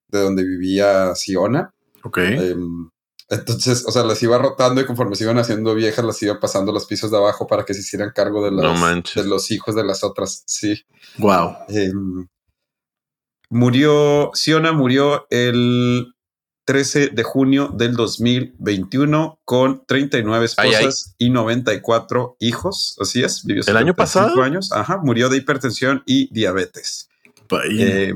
de donde vivía Siona. Ok. Em, entonces, o sea, las iba rotando y conforme se iban haciendo viejas, las iba pasando los pisos de abajo para que se hicieran cargo de, las, de los hijos de las otras. Sí. Wow. Em, murió, Siona murió el 13 de junio del 2021 con 39 Ay, esposas y 94 hijos. Así es, vivió ¿El año 75 pasado? años. Ajá, murió de hipertensión y diabetes. Eh,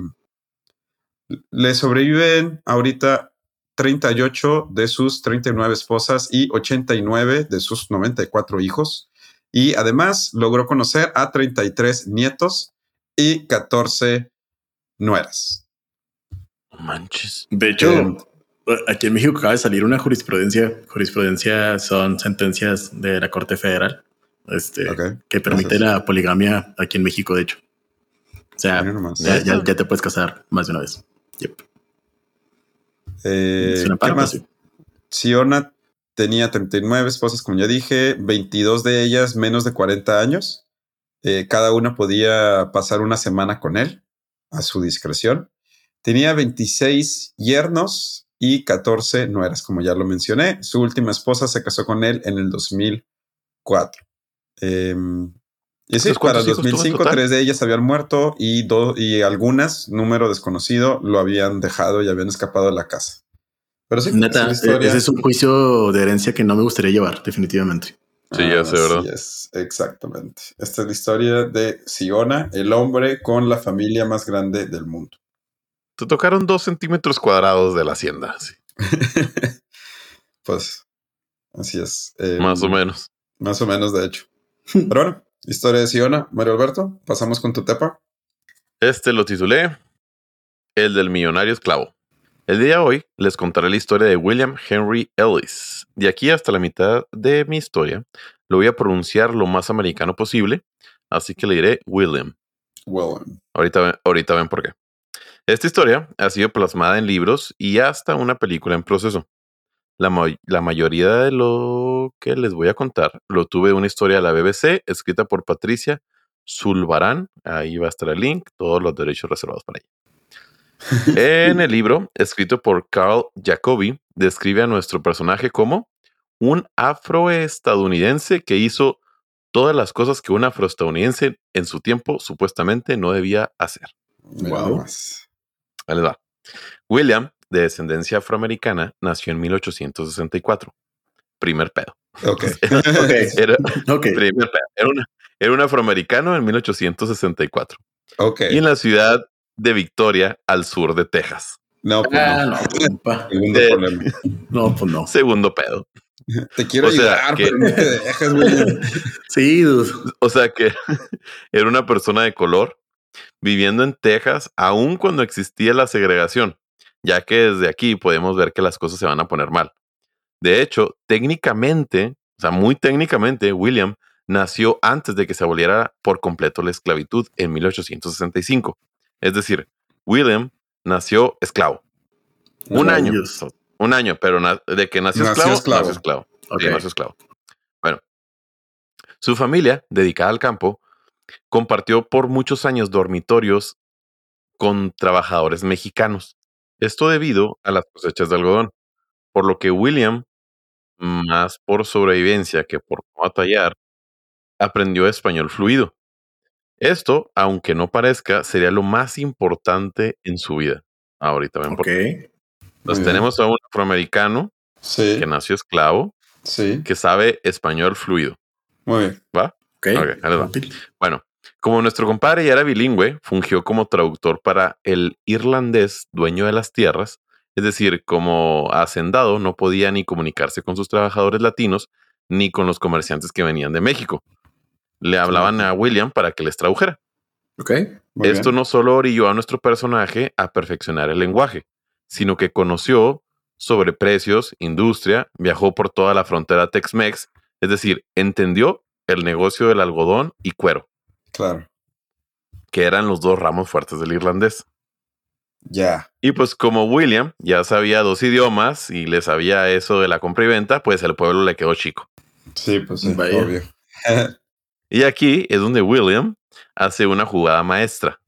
le sobreviven ahorita 38 de sus 39 esposas y 89 de sus 94 hijos. Y además logró conocer a 33 nietos y 14 nueras. No manches. de hecho, eh, aquí en México acaba de salir una jurisprudencia. Jurisprudencia son sentencias de la Corte Federal este, que permite gracias. la poligamia aquí en México, de hecho. O sea, ya, ya- ya te puedes casar más de una vez. Yep. Eh, Es una ¿qué parte, más? sí. Siona tenía 39 esposas, como ya dije, 22 de ellas menos de 40 años. Eh, cada una podía pasar una semana con él a su discreción. Tenía 26 yernos y 14 nueras, como ya lo mencioné. Su última esposa se casó con él en el 2004. Em, y sí, Entonces, para ¿cuántos el hijos tuvo en 2005, total? tres de ellas habían muerto y, do- y algunas, número desconocido, lo habían dejado y habían escapado de la casa. Pero sí, esa Neta, es historia. ese es un juicio de herencia que no me gustaría llevar, definitivamente. Sí, ya sé, ¿verdad? es, exactamente. Esta es la historia de Siona, el hombre con la familia más grande del mundo. Te tocaron dos centímetros cuadrados de la hacienda, sí, pues, así es. Eh, más o menos. Más o menos, de hecho. Pero bueno, historia de Siona. Mario Alberto, pasamos con tu tepa. Este lo titulé El del millonario esclavo. El día de hoy les contaré la historia de William Henry Ellis. De aquí hasta la mitad de mi historia lo voy a pronunciar lo más americano posible, así que le diré William. William. Ahorita, ahorita ven por qué. Esta historia ha sido plasmada en libros y hasta una película en proceso. La, ma- la mayoría de lo que les voy a contar lo tuve de una historia de la BBC escrita por Patricia Zulbarán. Ahí va a estar el link, todos los derechos reservados para ella. En el libro, escrito por Carl Jacobi, describe a nuestro personaje como un afroestadounidense que hizo todas las cosas que un afroestadounidense en su tiempo supuestamente no debía hacer. Wow. Ahí les va. William, de descendencia afroamericana, nació en 1864. Primer pedo. Ok. Era, Ok. primer pedo. Era, una- era un afroamericano en 1864. ok. Y en la ciudad de Victoria, al sur de Texas. No, pues Ah, no. no. Segundo de- problema. No, pues no. Segundo pedo. Te quiero O sea, ayudar, que- pero no te dejas, güey. Sí, dude. O sea que era una persona de color viviendo en Texas aún cuando existía la segregación, ya que desde aquí podemos ver que las cosas se van a poner mal. De hecho, técnicamente, o sea, muy técnicamente, William nació antes de que se aboliera por completo la esclavitud en 1865. Es decir, William nació esclavo. Un año. Un año, pero de que nació, Nació esclavo, esclavo. nació esclavo. Sí, nació esclavo. Bueno, su familia, dedicada al campo, compartió por muchos años dormitorios con trabajadores mexicanos. Esto debido a las cosechas de algodón, por lo que William, más por sobrevivencia que por no batallar, aprendió español fluido. Esto, aunque no parezca, sería lo más importante en su vida. Ahorita ven por qué. Entonces tenemos a un afroamericano Sí, que nació esclavo, sí. que sabe español fluido. Muy bien. ¿Va? Bueno, como nuestro compadre ya era bilingüe, fungió como traductor para el irlandés dueño de las tierras, es decir, como hacendado no podía ni comunicarse con sus trabajadores latinos ni con los comerciantes que venían de México. Le hablaban a William para que les tradujera. Ok. Muy Esto bien. no solo orilló a nuestro personaje a perfeccionar el lenguaje, sino que conoció sobre precios, industria, viajó por toda la frontera Tex-Mex, es decir, entendió el negocio del algodón y cuero Claro. que eran los dos ramos fuertes del irlandés. Ya. Y pues como William ya sabía dos idiomas y le sabía eso de la compra y venta, pues el pueblo le quedó chico. Sí, pues sí, Vaya. obvio. Y aquí es donde William hace una jugada maestra.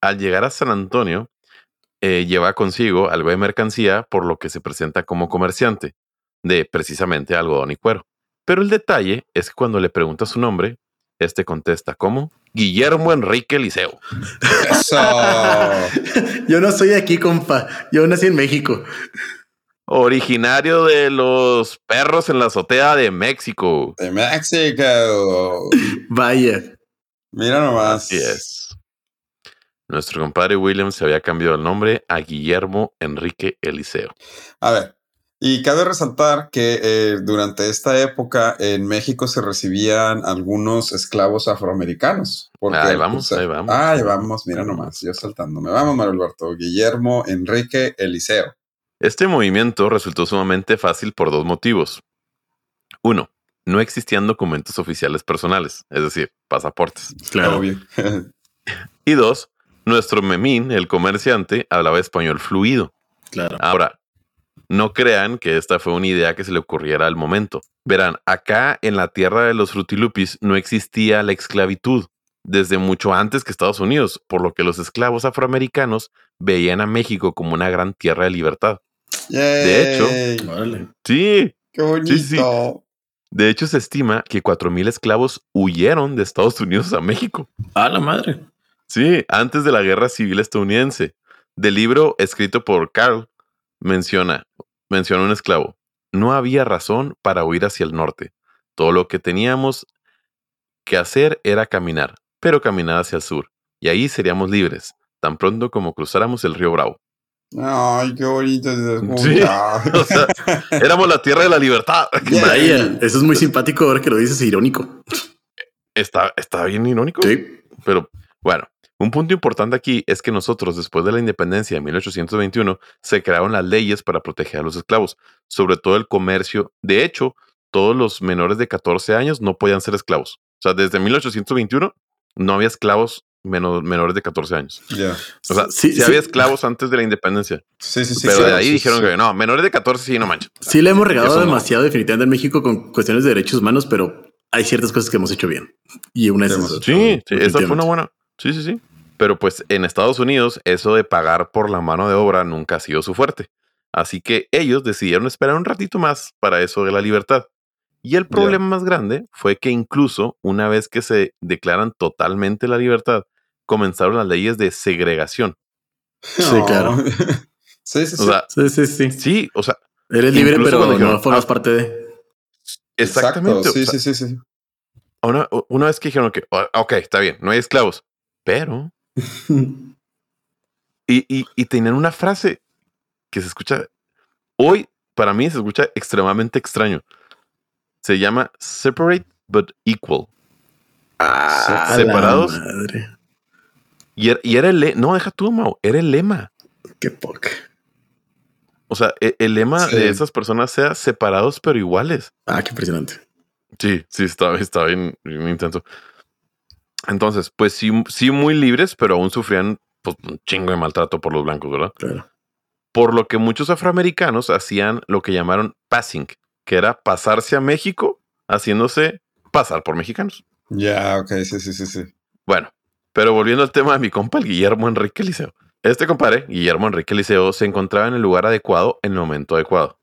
Al llegar a San Antonio, eh, lleva consigo algo de mercancía, por lo que se presenta como comerciante de precisamente algodón y cuero. Pero el detalle es que cuando le pregunta su nombre, este contesta como Guillermo Enrique Liceo. Eso. Yo no soy de aquí, compa. Yo nací en México. Originario de los perros en la azotea de México. De México. Vaya. Mira nomás. Así es. Nuestro compadre William se había cambiado el nombre a Guillermo Enrique Eliseo. A ver, y cabe resaltar que eh, durante esta época en México se recibían algunos esclavos afroamericanos. Porque, Ahí vamos, pues, ahí vamos. Ahí vamos, mira nomás, yo saltándome. Vamos, Mario Alberto. Guillermo Enrique Eliseo. Este movimiento resultó sumamente fácil por dos motivos. Uno, no existían documentos oficiales personales, es decir, pasaportes. Claro. Obvio. Y dos, nuestro memín, el comerciante, hablaba español fluido. Claro. Ahora, no crean que esta fue una idea que se le ocurriera al momento. Verán, acá en la tierra de los frutilupis no existía la esclavitud desde mucho antes que Estados Unidos, por lo que los esclavos afroamericanos veían a México como una gran tierra de libertad. De hecho. Sí, qué bonito. sí, sí. de hecho se estima que 4.000 esclavos huyeron de Estados Unidos a México. A la madre. Sí, antes de la Guerra Civil estadounidense. Del libro escrito por Carl, menciona, menciona un esclavo. No había razón para huir hacia el norte. Todo lo que teníamos que hacer era caminar, pero caminar hacia el sur. Y ahí seríamos libres, tan pronto como cruzáramos el río Bravo. Ay, qué bonito. Sí. O sea, éramos la tierra de la libertad. Yeah. Vaya. Eso es muy simpático ahora que lo dices, irónico. Está, está bien irónico. Sí. Pero bueno, un punto importante aquí es que nosotros, después de la independencia de 1821, se crearon las leyes para proteger a los esclavos, sobre todo el comercio. De hecho, todos los menores de 14 años no podían ser esclavos. O sea, desde 1821 no había esclavos meno- menores de 14 años. Ya. O sea, Sí, sí, sí. había esclavos antes de la independencia, Sí, sí, sí. pero claro, de ahí sí, dijeron sí. que no, menores de 14 sí, no manches. Sí, le hemos regado Eso no. demasiado definitivamente en México con cuestiones de derechos humanos, pero hay ciertas cosas que hemos hecho bien. Y una es Sí, sí, esa fue una buena. Sí, sí, sí. Pero pues en Estados Unidos eso de pagar por la mano de obra nunca ha sido su fuerte. Así que ellos decidieron esperar un ratito más para eso de la libertad. Y el problema más grande fue que incluso una vez que se declaran totalmente la libertad, comenzaron las leyes de segregación. Sí, claro. sí, sí, sí. O sea, Sí, sí, sí. sí, o sea, Eres libre, pero no dijeron, formas ah, parte de. exactamente. Exacto. Sí, o sea, sí, sí, sí. Una, una vez que dijeron que, "Oh, ok, está bien, no hay esclavos, pero Y, y, y tenían una frase que se escucha hoy, para mí se escucha extremadamente extraño. Se llama separate but equal. Ah, separados. madre. Y era, y era el no, deja tú, Mau, era el lema. Qué poca. O sea, e- el, lema Sí. de esas personas sea separados pero iguales. Ah, qué impresionante. Sí, sí, está, está bien, bien intenso. Entonces, pues sí, sí muy libres, pero aún sufrían pues, un chingo de maltrato por los blancos, ¿verdad? Claro. Por lo que muchos afroamericanos hacían lo que llamaron passing, que era pasarse a México haciéndose pasar por mexicanos. Ya, ok, sí, sí, sí, sí. Bueno, pero volviendo al tema de mi compa, el Guillermo Enrique Liceo. Este compadre, Guillermo Enrique Liceo, se encontraba en el lugar adecuado en el momento adecuado.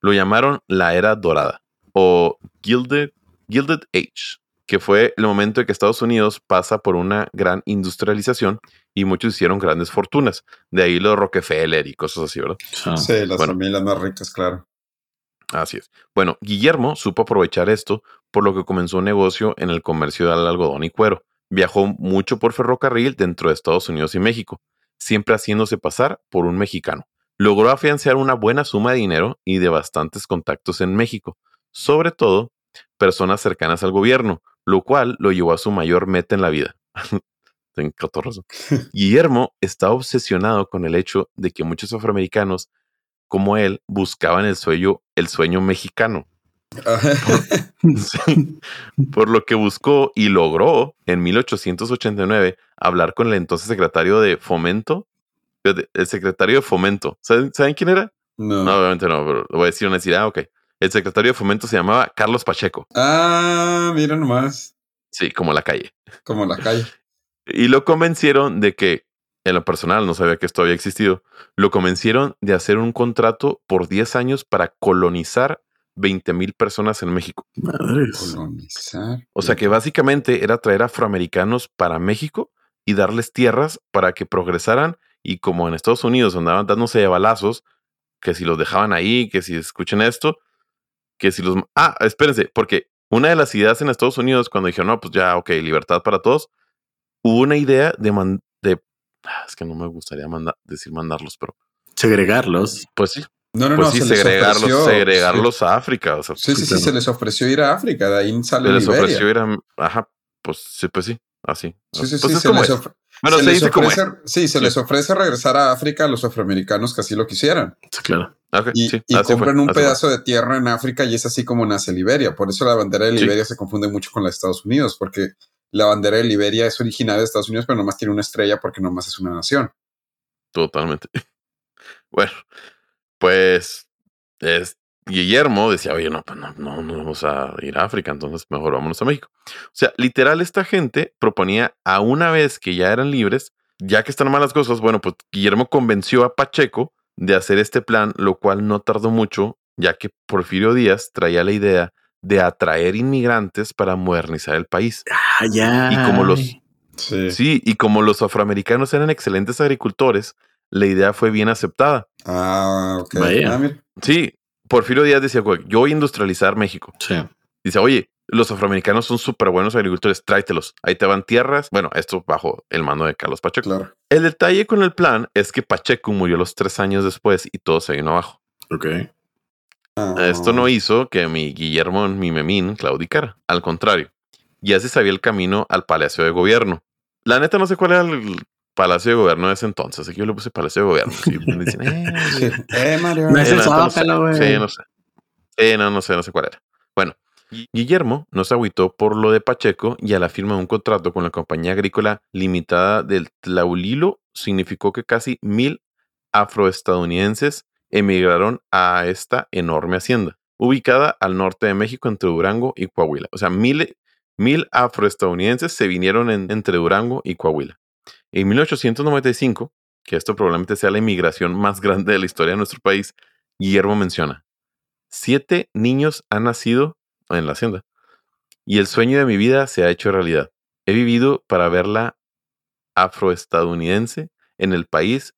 Lo llamaron la Era Dorada o Gilded, Gilded Age, que fue el momento en que Estados Unidos pasa por una gran industrialización y muchos hicieron grandes fortunas. De ahí los Rockefeller y cosas así, ¿verdad? Ah, Sí, las bueno. familias más ricas, claro. Así es. Bueno, Guillermo supo aprovechar esto, por lo que comenzó un negocio en el comercio del algodón y cuero. Viajó mucho por ferrocarril dentro de Estados Unidos y México, siempre haciéndose pasar por un mexicano. Logró afianzar una buena suma de dinero y de bastantes contactos en México, sobre todo personas cercanas al gobierno, lo cual lo llevó a su mayor meta en la vida. Guillermo está obsesionado con el hecho de que muchos afroamericanos como él buscaban el sueño, el sueño mexicano. Por lo que buscó y logró en 1889 hablar con el entonces secretario de Fomento. Fíjate, El secretario de Fomento. ¿Saben, ¿saben quién era? no. No, obviamente no, pero lo voy a decir una decir, ah, ok. El secretario de Fomento se llamaba Carlos Pacheco. Ah, mira nomás. Sí, como la calle. Como la calle. Y lo convencieron de que, en lo personal, no sabía que esto había existido, lo convencieron de hacer un contrato por 10 años para colonizar 20 mil personas en México. Madres. Colonizar. O sea que básicamente era traer afroamericanos para México y darles tierras para que progresaran y como en Estados Unidos andaban dándose de balazos, que si los dejaban ahí, que si escuchen esto, que si los... Ah, espérense, porque una de las ideas en Estados Unidos cuando dijeron, no, pues ya, ok, libertad para todos, hubo una idea de... man- de ah, es que no me gustaría decir mandarlos, pero Segregarlos. pues sí, No, no, pues no. sí, se segregarlos, ofreció- segregarlos a África. O sea, Sí, sí, sí, se les ofreció ir a África. De ahí sale se les Liberia. ofreció ir a... Ajá, pues sí, pues sí, así. Sí, sí, pues sí. es Se como les, es. ofre- Bueno, se se, les dice como es. ofrece, sí, se Sí. les ofrece regresar a África a los afroamericanos que así lo quisieran. Sí, claro. Y, sí, y así fue, compran un fue. pedazo de tierra en África y es así como nace Liberia. Por eso la bandera de Sí. Liberia se confunde mucho con la de Estados Unidos, porque la bandera de Liberia es originaria de Estados Unidos, pero nomás tiene una estrella porque nomás es una nación. Totalmente. Bueno, pues es, Guillermo decía, oye, no, pues no, no, no vamos a ir a África, entonces mejor vámonos a México. O sea, literal, esta gente proponía a una vez que ya eran libres, ya que están malas cosas, bueno, pues Guillermo convenció a Pacheco de hacer este plan, lo cual no tardó mucho, ya que Porfirio Díaz traía la idea de atraer inmigrantes para modernizar el país. Ah, ya. Y como los, Sí. sí, y como los afroamericanos eran excelentes agricultores, la idea fue bien aceptada. Ah, ok. Vaya. Ah. Sí, Porfirio Díaz decía, güey, yo voy a industrializar México. Sí. Dice, oye, los afroamericanos son súper buenos agricultores, tráetelos. Ahí te van tierras. Bueno, esto bajo el mando de Carlos Pacheco. Claro. El detalle con el plan es que Pacheco murió los tres años después y todo se vino abajo. Ok. Ah, Esto no hizo que mi Guillermo, mi memín, claudicara. Al contrario, ya se sabía el camino al Palacio de Gobierno. La neta no sé cuál era el Palacio de Gobierno de ese entonces. Así que yo le puse Palacio de Gobierno. Sí, me dicen, "Eh. Eh, Mario. No es el no, no sé. Güey. Sí, no sé. Sí, no, no sé, no sé cuál era. Bueno, Guillermo no se agüitó por lo de Pacheco y a la firma de un contrato con la compañía agrícola limitada del Tlaulilo significó que casi mil afroestadounidenses emigraron a esta enorme hacienda, ubicada al norte de México entre Durango y Coahuila. O sea, mil, mil afroestadounidenses se vinieron en- entre Durango y Coahuila. En 1895, que esto probablemente sea la inmigración más grande de la historia de nuestro país, Guillermo menciona, siete niños han nacido en la hacienda y el sueño de mi vida se ha hecho realidad. He vivido para verla afroestadounidense en el país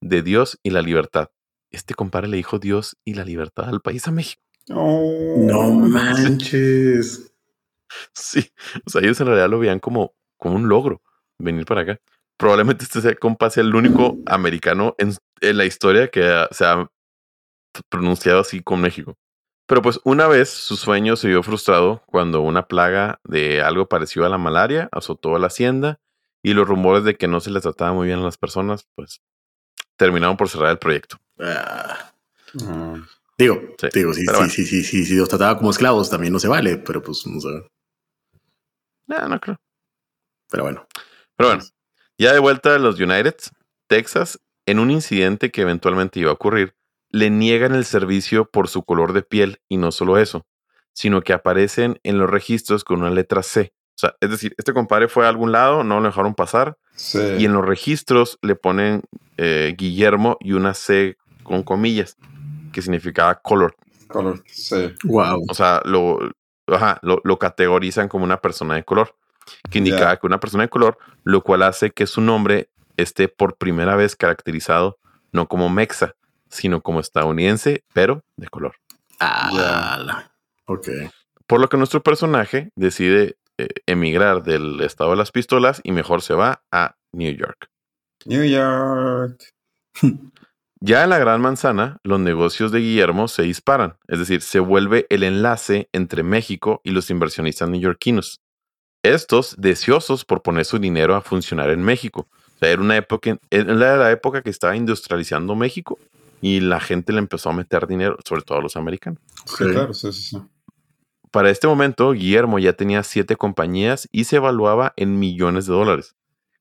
de Dios y la libertad. Este compadre le dijo Dios y la libertad al país a México. Oh. No manches. Sí, o sea, ellos en realidad lo veían como, como un logro venir para acá. Probablemente este sea, compa sea el único americano en, en la historia que se ha pronunciado así con México. Pero pues una vez su sueño se vio frustrado cuando una plaga de algo parecido a la malaria azotó a la hacienda y los rumores de que no se les trataba muy bien a las personas, pues terminaron por cerrar el proyecto. Ah, Ah, digo, Sí, digo, sí, sí, bueno. sí, sí, sí, si los trataba como esclavos también no se vale, pero pues no sé. Ah, no creo. Pero bueno. Pero bueno, ya de vuelta a los United, Texas, en un incidente que eventualmente iba a ocurrir, le niegan el servicio por su color de piel y no solo eso, sino que aparecen en los registros con una letra C. O sea, es decir, este compadre fue a algún lado, no lo dejaron pasar sí. y en los registros le ponen eh, Guillermo y una C con comillas, que significaba color. Color, sí. Wow. O sea, lo, ajá, lo, lo categorizan como una persona de color, que indicaba que una persona de color, lo cual hace que su nombre esté por primera vez caracterizado no como mexa, sino como estadounidense, pero de color. Ah, ok. Por lo que nuestro personaje decide eh, emigrar del estado de las pistolas y mejor se va a New York. New York. Ya en la Gran Manzana, los negocios de Guillermo se disparan, es decir, se vuelve el enlace entre México y los inversionistas neoyorquinos. Estos deseosos por poner su dinero a funcionar en México. O sea, era una época, era la época que estaba industrializando México y la gente le empezó a meter dinero, sobre todo los americanos. Sí, claro, sí, sí, sí. Para este momento, Guillermo ya tenía siete compañías y se evaluaba en millones de dólares.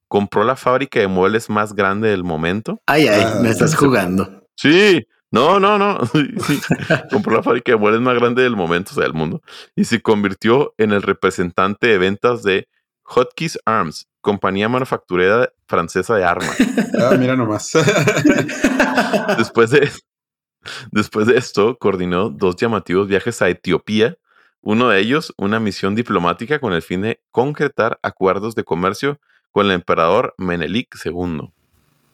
Compró la fábrica de muebles más grande del momento Ay, ay, Ah. me estás jugando. Sí, no, no, no. Sí. Compró la fábrica de muebles más grande del momento, o sea, del mundo, y se convirtió en el representante de ventas de Hotkeys Arms, compañía manufacturera francesa de armas. Ah, mira nomás. Después de, después de esto, coordinó dos llamativos viajes a Etiopía, uno de ellos una misión diplomática con el fin de concretar acuerdos de comercio con el emperador Menelik II.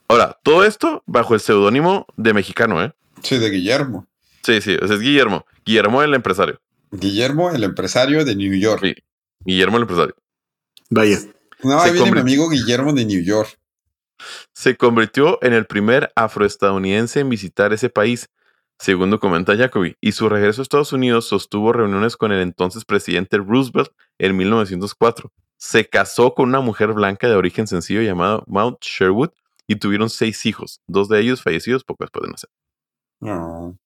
Ahora, todo esto bajo el seudónimo de mexicano, ¿eh? Sí, de Guillermo. Sí, sí, es Guillermo. Guillermo el empresario. Guillermo, el empresario de New York. Sí. Guillermo el empresario. Vaya. No, Se ahí viene mi convirtió- amigo Guillermo de New York. Se convirtió en el primer afroestadounidense en visitar ese país, según documenta Jacoby, y su regreso a Estados Unidos sostuvo reuniones con el entonces presidente Roosevelt en 1904. Se casó con una mujer blanca de origen sencillo llamada Mount Sherwood y tuvieron seis hijos, dos de ellos fallecidos poco después de nacer. No,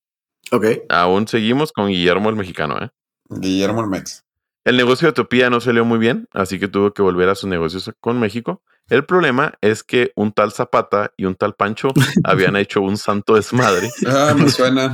Ok. Aún seguimos con Guillermo el mexicano, ¿eh? Guillermo el Mex. El negocio de Etiopía no salió muy bien, así que tuvo que volver a sus negocios con México. El problema es que un tal Zapata y un tal Pancho habían hecho un santo desmadre Ah, me suena.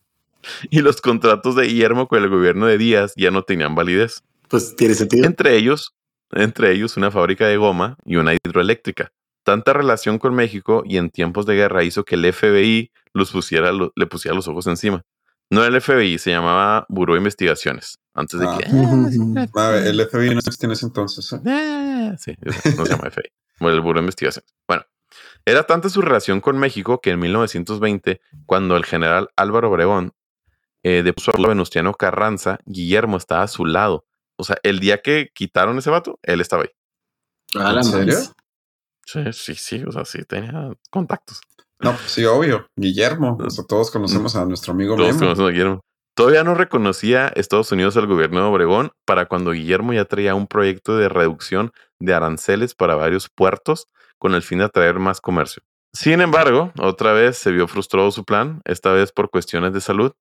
y los contratos de Guillermo con el gobierno de Díaz ya no tenían validez. Pues tiene sentido. Entre ellos, entre ellos una fábrica de goma y una hidroeléctrica. Tanta relación con México y en tiempos de guerra hizo que el FBI los pusiera, lo- le pusiera los ojos encima. No era el FBI, se llamaba Buró de Investigaciones. Antes de Ah. que... A ver, el FBI no existía en ese entonces. ¿eh? Eh, sí, no se llama FBI. Bueno, el Buró de Investigaciones. Bueno, era tanta su relación con México que en 1920, cuando el general Álvaro Obregón eh, depuso a Venustiano Carranza, Guillermo estaba a su lado. O sea, el día que quitaron ese vato, él estaba ahí. A la ¿En serio? Sí, sí, sí, o sea, sí, tenía contactos. No, pues sí, obvio. Guillermo. O sea, todos conocemos a nuestro amigo Todos Memo. conocemos a Guillermo. Todavía no reconocía Estados Unidos al gobierno de Obregón para cuando Guillermo ya traía un proyecto de reducción de aranceles para varios puertos con el fin de atraer más comercio. Sin embargo, otra vez se vio frustrado su plan, esta vez por cuestiones de salud.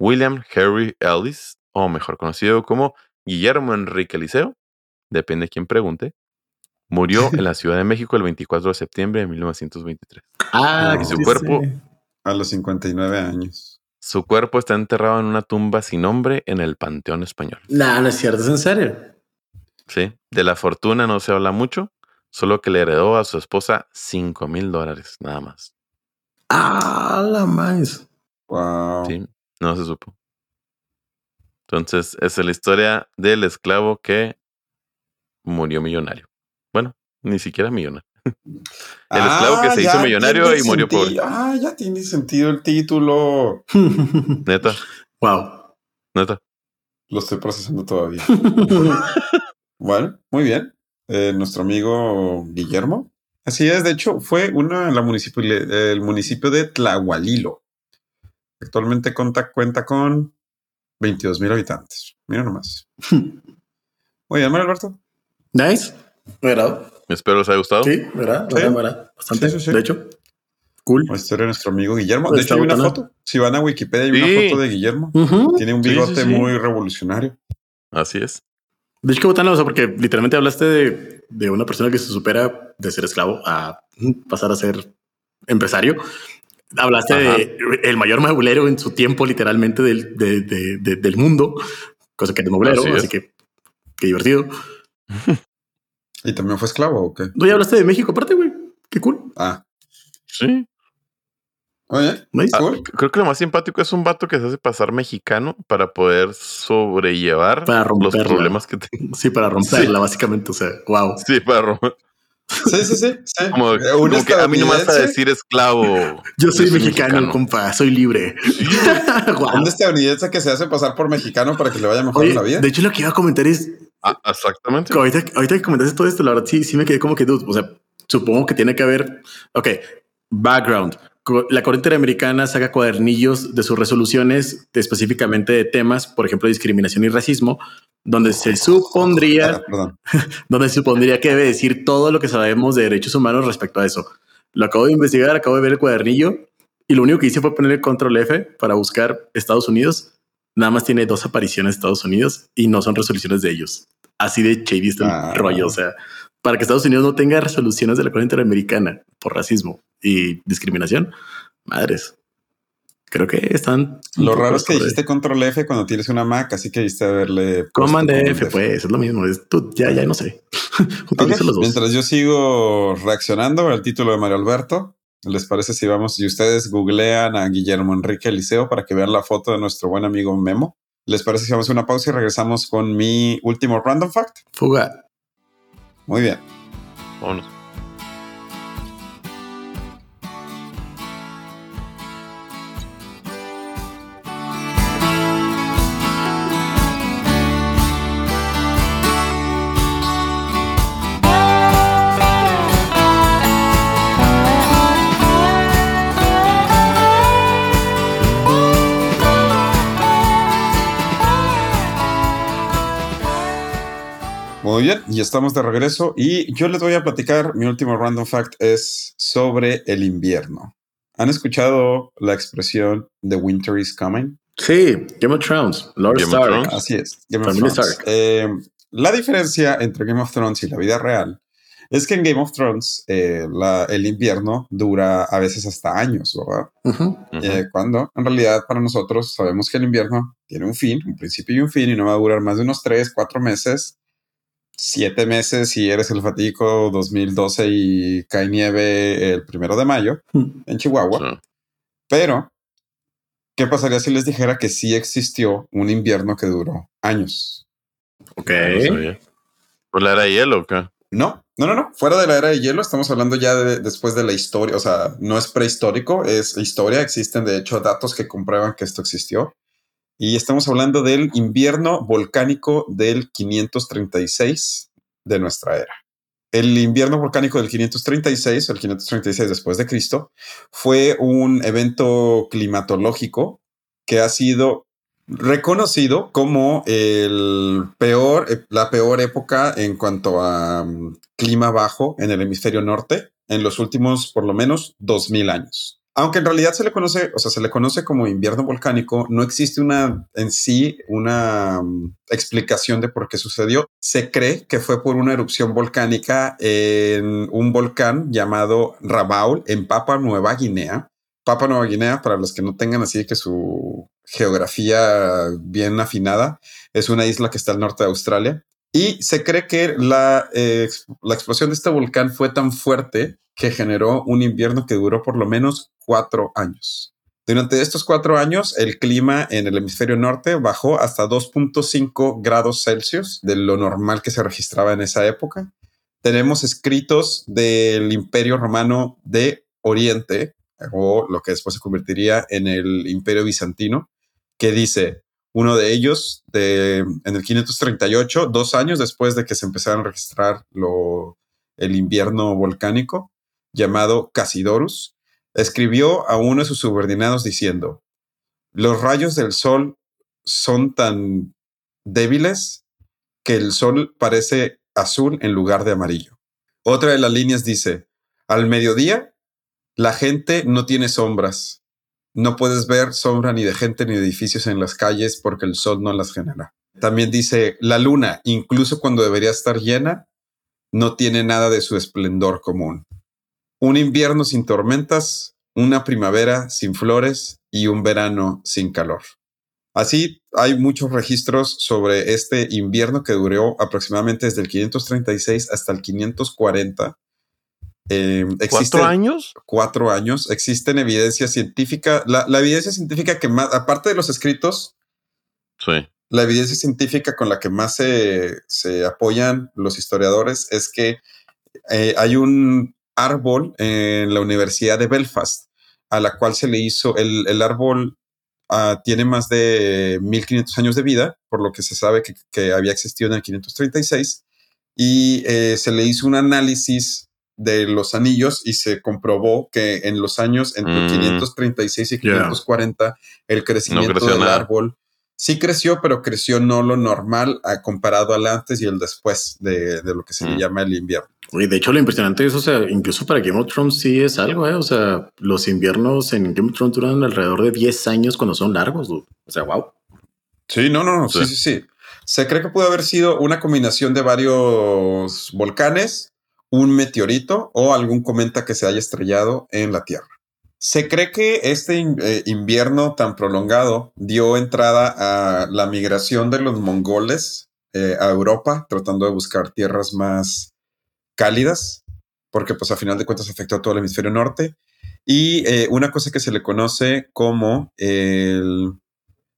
William Harry Ellis, o mejor conocido como Guillermo Enrique Liceo, depende de quién pregunte, murió en la Ciudad de México el 24 de septiembre de 1923. Ah, Y su sí cuerpo-. A los 59 años. Su cuerpo está enterrado en una tumba sin nombre en el Panteón Español. Nah, no es cierto, es en serio. Sí, de la fortuna no se habla mucho, solo que le heredó a su esposa 5 mil dólares, nada más. Ah, la más. Wow. Sí, no se supo. Entonces, esa es la historia del esclavo que murió millonario. Ni siquiera millonario. El esclavo que se hizo millonario y murió pobre. Ah, ya tiene sentido el título. Neta, wow. neta. Lo estoy procesando todavía. Bueno, muy bien. Eh, nuestro amigo Guillermo Así es, de hecho, fue una la municipio, el municipio de Tlahualilo. Actualmente cuenta, cuenta con 22 mil habitantes. Mira nomás. Muy bien, Mario Alberto. Nice. Espero les haya gustado. Sí, ¿verdad? Sí. Bastante. Sí, sí, sí. De hecho, cool. La historia de nuestro amigo Guillermo. Pues De hecho, está hay una botana. foto. Si van a Wikipedia, hay Sí. una foto de Guillermo. Ujú. Tiene un Sí, sí, bigote sí. muy revolucionario. Así es. De hecho, qué botana, o sea, porque literalmente hablaste de, de una persona que se supera de ser esclavo a pasar a ser empresario. Hablaste Ajá. de el mayor maulero en su tiempo, literalmente del, de- de- de- del mundo, cosa que es maulero, Así así, es. que qué divertido. ¿Y también fue esclavo o qué? No, ya hablaste de México, aparte, güey. Qué cool. Ah, Sí. oye, Nice. Ah, creo que lo más simpático es un vato que se hace pasar mexicano para poder sobrellevar Para los problemas que tiene. Sí, para romperla, básicamente. O sea, wow. Sí, para romper. Sí, sí, sí. sí. Como, Eh, como que a mí no me vas a decir esclavo. Yo soy mexicano, mexicano. compa. Soy libre. Guau. Un estadounidense que se hace pasar por mexicano para que le vaya mejor Oye, en la vida. de hecho, lo que iba a comentar es Ah, exactamente. Ahorita, ahorita que comentaste todo esto, la verdad sí, sí me quedé como que, dude, o sea, supongo que tiene que haber, ok, background. La Corte Interamericana saca cuadernillos de sus resoluciones de- específicamente de temas, por ejemplo, discriminación y racismo, donde se supondría, Ah, donde se supondría que debe decir todo lo que sabemos de derechos humanos respecto a eso. Lo acabo de investigar, acabo de ver el cuadernillo y lo único que hice fue poner el control F para buscar Estados Unidos. Nada más tiene dos apariciones de Estados Unidos y no son resoluciones de ellos. Así de shady está el Ah. rollo. O sea, para que Estados Unidos no tenga resoluciones de la Corte Interamericana por racismo y discriminación, madres. Creo que están. Lo raro es que dijiste control F cuando tienes una Mac, así que verle. puesto Command Command F, pues es lo mismo. Es, tú, ya, ya no sé. Ok, Utilizo los dos. Mientras yo sigo reaccionando al título de Mario Alberto, ¿les parece si vamos y ustedes googlean a Guillermo Enrique Eliseo para que vean la foto de nuestro buen amigo Memo? ¿Les parece si vamos a una pausa y regresamos con mi último random fact? Fuga. Muy bien. Vámonos. Muy bien, y estamos de regreso y yo les voy a platicar, mi último random fact es sobre el invierno. ¿Han escuchado la expresión The Winter is Coming? Sí, Game of Thrones, Lord Game of Stark. Thrones. Así es, Game of Thrones. Stark. Eh, la diferencia entre Game of Thrones y la vida real es que en Game of Thrones eh, la- el invierno dura a veces hasta años, ¿verdad? Ujú. Ujú. Eh, cuando en realidad para nosotros sabemos que el invierno tiene un fin, un principio y un fin, y no va a durar más de unos tres, cuatro meses, siete meses si eres el fatídico 2012 y cae nieve el primero de mayo en Chihuahua. Sí. Pero, ¿qué pasaría si les dijera que sí existió un invierno que duró años? Ok. No sabía. Pues la era de hielo, ¿o qué? No, no, no, no. Fuera de la era de hielo, estamos hablando ya de, después de la historia. O sea, no es prehistórico, es historia. Existen, de hecho, datos que comprueban que esto existió. Y estamos hablando del invierno volcánico del 536 de nuestra era. El invierno volcánico del 536, el 536 después de Cristo, fue un evento climatológico que ha sido reconocido como el peor, eh, la peor época en cuanto a mm, clima bajo en el hemisferio norte en los últimos por lo menos 2000 años. Aunque en realidad se le conoce, o sea, se le conoce como invierno volcánico, no existe una en sí una mm, explicación de por qué sucedió. Se cree que fue por una erupción volcánica en un volcán llamado Rabaul en Papua Nueva Guinea. Papua Nueva Guinea, para los que no tengan así que su geografía bien afinada, es una isla que está al norte de Australia. Y se cree que la, eh, la explosión de este volcán fue tan fuerte que generó un invierno que duró por lo menos cuatro años. Durante estos cuatro años, el clima en el hemisferio norte bajó hasta 2.5 grados Celsius de lo normal que se registraba en esa época. Tenemos escritos del Imperio Romano de Oriente, o lo que después se convertiría en el Imperio Bizantino, que dice, uno de ellos en el 538, dos años después de que se empezaron a registrar lo, el invierno volcánico, llamado Casidorus, escribió a uno de sus subordinados diciendo, los rayos del sol son tan débiles que el sol parece azul en lugar de amarillo. Otra de las líneas dice, al mediodía, la gente no tiene sombras. No puedes ver sombra ni de gente ni de edificios en las calles porque el sol no las genera. También dice, la luna, incluso cuando debería estar llena, no tiene nada de su esplendor común. Un invierno sin tormentas, una primavera sin flores y un verano sin calor. Así, hay muchos registros sobre este invierno que duró aproximadamente desde el 536 hasta el 540. Eh, ¿Cuatro años? Cuatro años. Existen evidencia científica. La, la, evidencia científica que más, aparte de los escritos, sí. la evidencia científica con la que más se, se apoyan los historiadores es que eh, hay un árbol en la Universidad de Belfast a la cual se le hizo el, el árbol uh, tiene más de 1500 años de vida, por lo que se sabe que, que había existido en el 536, y eh, se le hizo un análisis de los anillos y se comprobó que en los años entre Mm. 536 y 540 el crecimiento creció del nada. árbol sí creció, pero creció no lo normal ah, comparado al antes y el después de, de lo que se le Mm. llama el invierno. Y de hecho, lo impresionante es, o sea, incluso para Game of Thrones sí es algo, ¿eh? O sea, los inviernos en Game of Thrones duran alrededor de 10 años cuando son largos, dude. O sea, wow. Sí, no, no, no, sí, Sí. sí, sí. Se cree que pudo haber sido una combinación de varios volcanes, un meteorito o algún cometa que se haya estrellado en la Tierra. Se cree que este eh, invierno tan prolongado dio entrada a la migración de los mongoles eh, a Europa, tratando de buscar tierras más cálidas, porque pues a final de cuentas afectó a todo el hemisferio norte. Y eh, una cosa que se le conoce como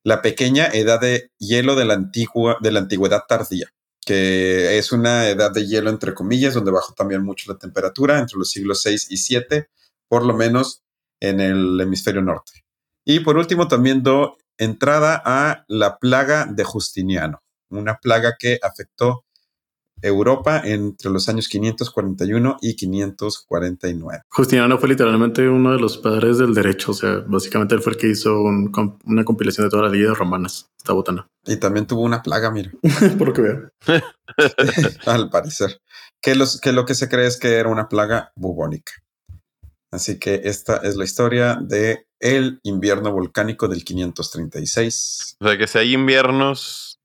la pequeña edad de hielo de la, antigua, de la antigüedad tardía, que es una edad de hielo entre comillas, donde bajó también mucho la temperatura entre los siglos 6 y 7, por lo menos en el hemisferio norte. Y por último también do entrada a la plaga de Justiniano, una plaga que afectó Europa entre los años 541 y 549. Justiniano fue literalmente uno de los padres del derecho. O sea, básicamente él fue el que hizo un una compilación de todas las leyes romanas. Esta botana. Y también tuvo una plaga, mira. Por lo que veo. al parecer. Que, los, que lo que se cree es que era una plaga bubónica. Así que esta es la historia de el invierno volcánico del 536. O sea, que si hay inviernos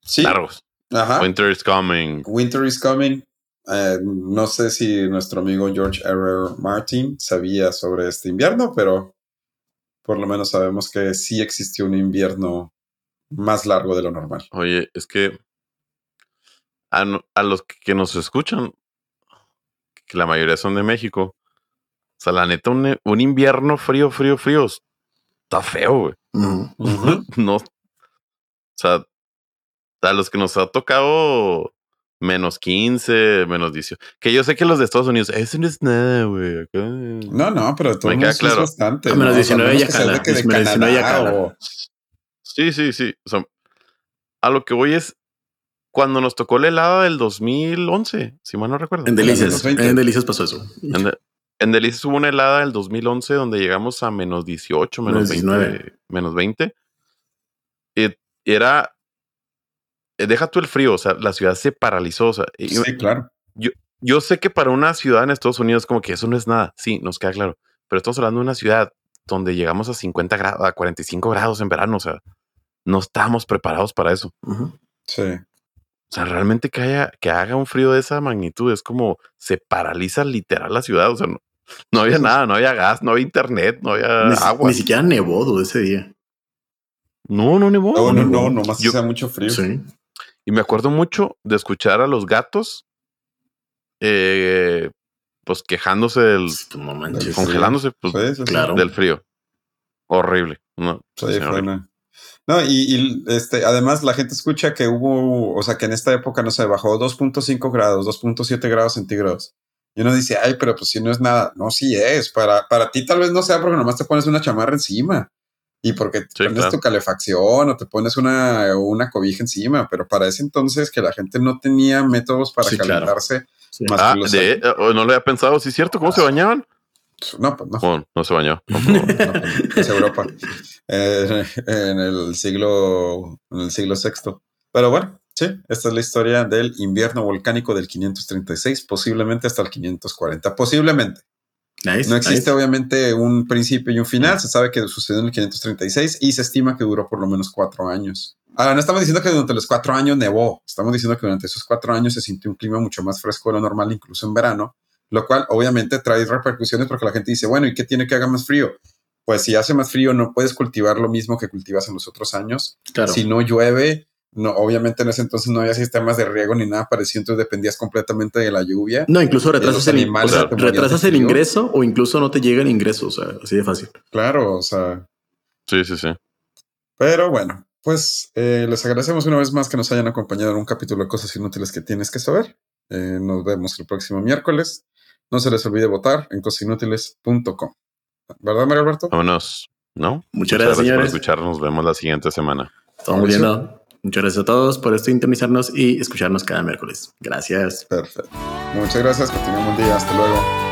Sí. largos. Ajá. Winter is coming. Winter is coming. Eh, no sé si nuestro amigo George R. R. Martin sabía sobre este invierno, pero por lo menos sabemos que sí existió un invierno más largo de lo normal. Oye, es que a, a los que nos escuchan, que la mayoría son de México, sea, la neta, un, un invierno frío, frío, frío, está feo, güey. No, o sea, a los que nos ha tocado menos 15, menos 18, que yo sé que los de Estados Unidos, eso no es nada, güey. No, no, pero de todos Me queda es bastante. A menos ¿no? O sea, 19 menos ya cala, menos 19 ya Canadá cala. o- Sí, sí, sí. O sea, a lo que voy es cuando nos tocó la helada del 2011, si mal no recuerdo. En Delicias. menos 20. En Delicias pasó eso. En, de- en Delicias hubo una helada del 2011 donde llegamos a menos 18, menos, Menos 20, 19. menos 20. Y era, eh, deja tú el frío, o sea, la ciudad se paralizó. O sea, Sí, claro. yo sé que para una ciudad en Estados Unidos como que eso no es nada, sí, nos queda claro, pero estamos hablando de una ciudad donde llegamos a 50 grados, a 45 grados en verano, o sea, no estábamos preparados para eso. Sí. O sea, realmente que haya, que haga un frío de esa magnitud es como se paraliza literal la ciudad. O sea, no, no había nada, no había gas, no había internet, no había Ni, agua. ni siquiera nevó ese día. No, no nevó. No, no, no. no, nomás Yo- hacía mucho frío. Sí. Y me acuerdo mucho de escuchar a los gatos, eh, pues quejándose del, Pues, no manches. Congelándose pues, Sí, sí, sí. Claro. del frío. Horrible. No, Sí, sí, fue horrible. una- No, y, y, este, además la gente escucha que hubo, o sea, que en esta época, no sé, bajó 2.5 grados, 2.7 grados centígrados. Y uno dice, ay, pero pues si no es nada. No, sí es. Para, para ti tal vez no sea porque nomás te pones una chamarra encima. y porque Sí, pones claro. tu calefacción o te pones una, una cobija encima, pero para ese entonces que la gente no tenía métodos para Sí, claro. calentarse, Sí. más Ah, de, eh, oh, no lo había pensado, sí es cierto, ¿cómo se bañaban? no, pues no. Oh, no se bañó. No, No, pues, es Europa Eh, en el siglo en el siglo VI. Pero bueno, sí, esta es la historia del invierno volcánico del 536, posiblemente hasta el 540, posiblemente. Nice, No existe nice. obviamente un principio y un final, se sabe que sucedió en el 536 y se estima que duró por lo menos cuatro años. Ahora, no estamos diciendo que durante los cuatro años nevó, estamos diciendo que durante esos cuatro años se sintió un clima mucho más fresco de lo normal, incluso en verano, lo cual obviamente trae repercusiones porque la gente dice, bueno, ¿y qué tiene que haga más frío? Pues si hace más frío no puedes cultivar lo mismo que cultivas en los otros años. Claro. Si no llueve, no, obviamente en ese entonces no había sistemas de riego ni nada parecido, entonces dependías completamente de la lluvia. No, incluso retrasas el, o sea, retrasas el ingreso o incluso no te llega el ingreso. O sea, así de fácil. Claro, o sea, Sí, sí, sí. Pero bueno, pues eh, les agradecemos una vez más que nos hayan acompañado en un capítulo de cosas inútiles que tienes que saber. Eh, nos vemos el próximo miércoles. No se les olvide votar en cosasinútiles.com. ¿Verdad, Mario Alberto? Vámonos. ¿No? Muchas gracias, por señores. escucharnos. Nos vemos la siguiente semana. Bien. ¿no? Muchas gracias a todos por esto, sintonizarnos y escucharnos cada miércoles. Gracias. Perfecto. Muchas gracias. Que tengan un buen día. Hasta luego.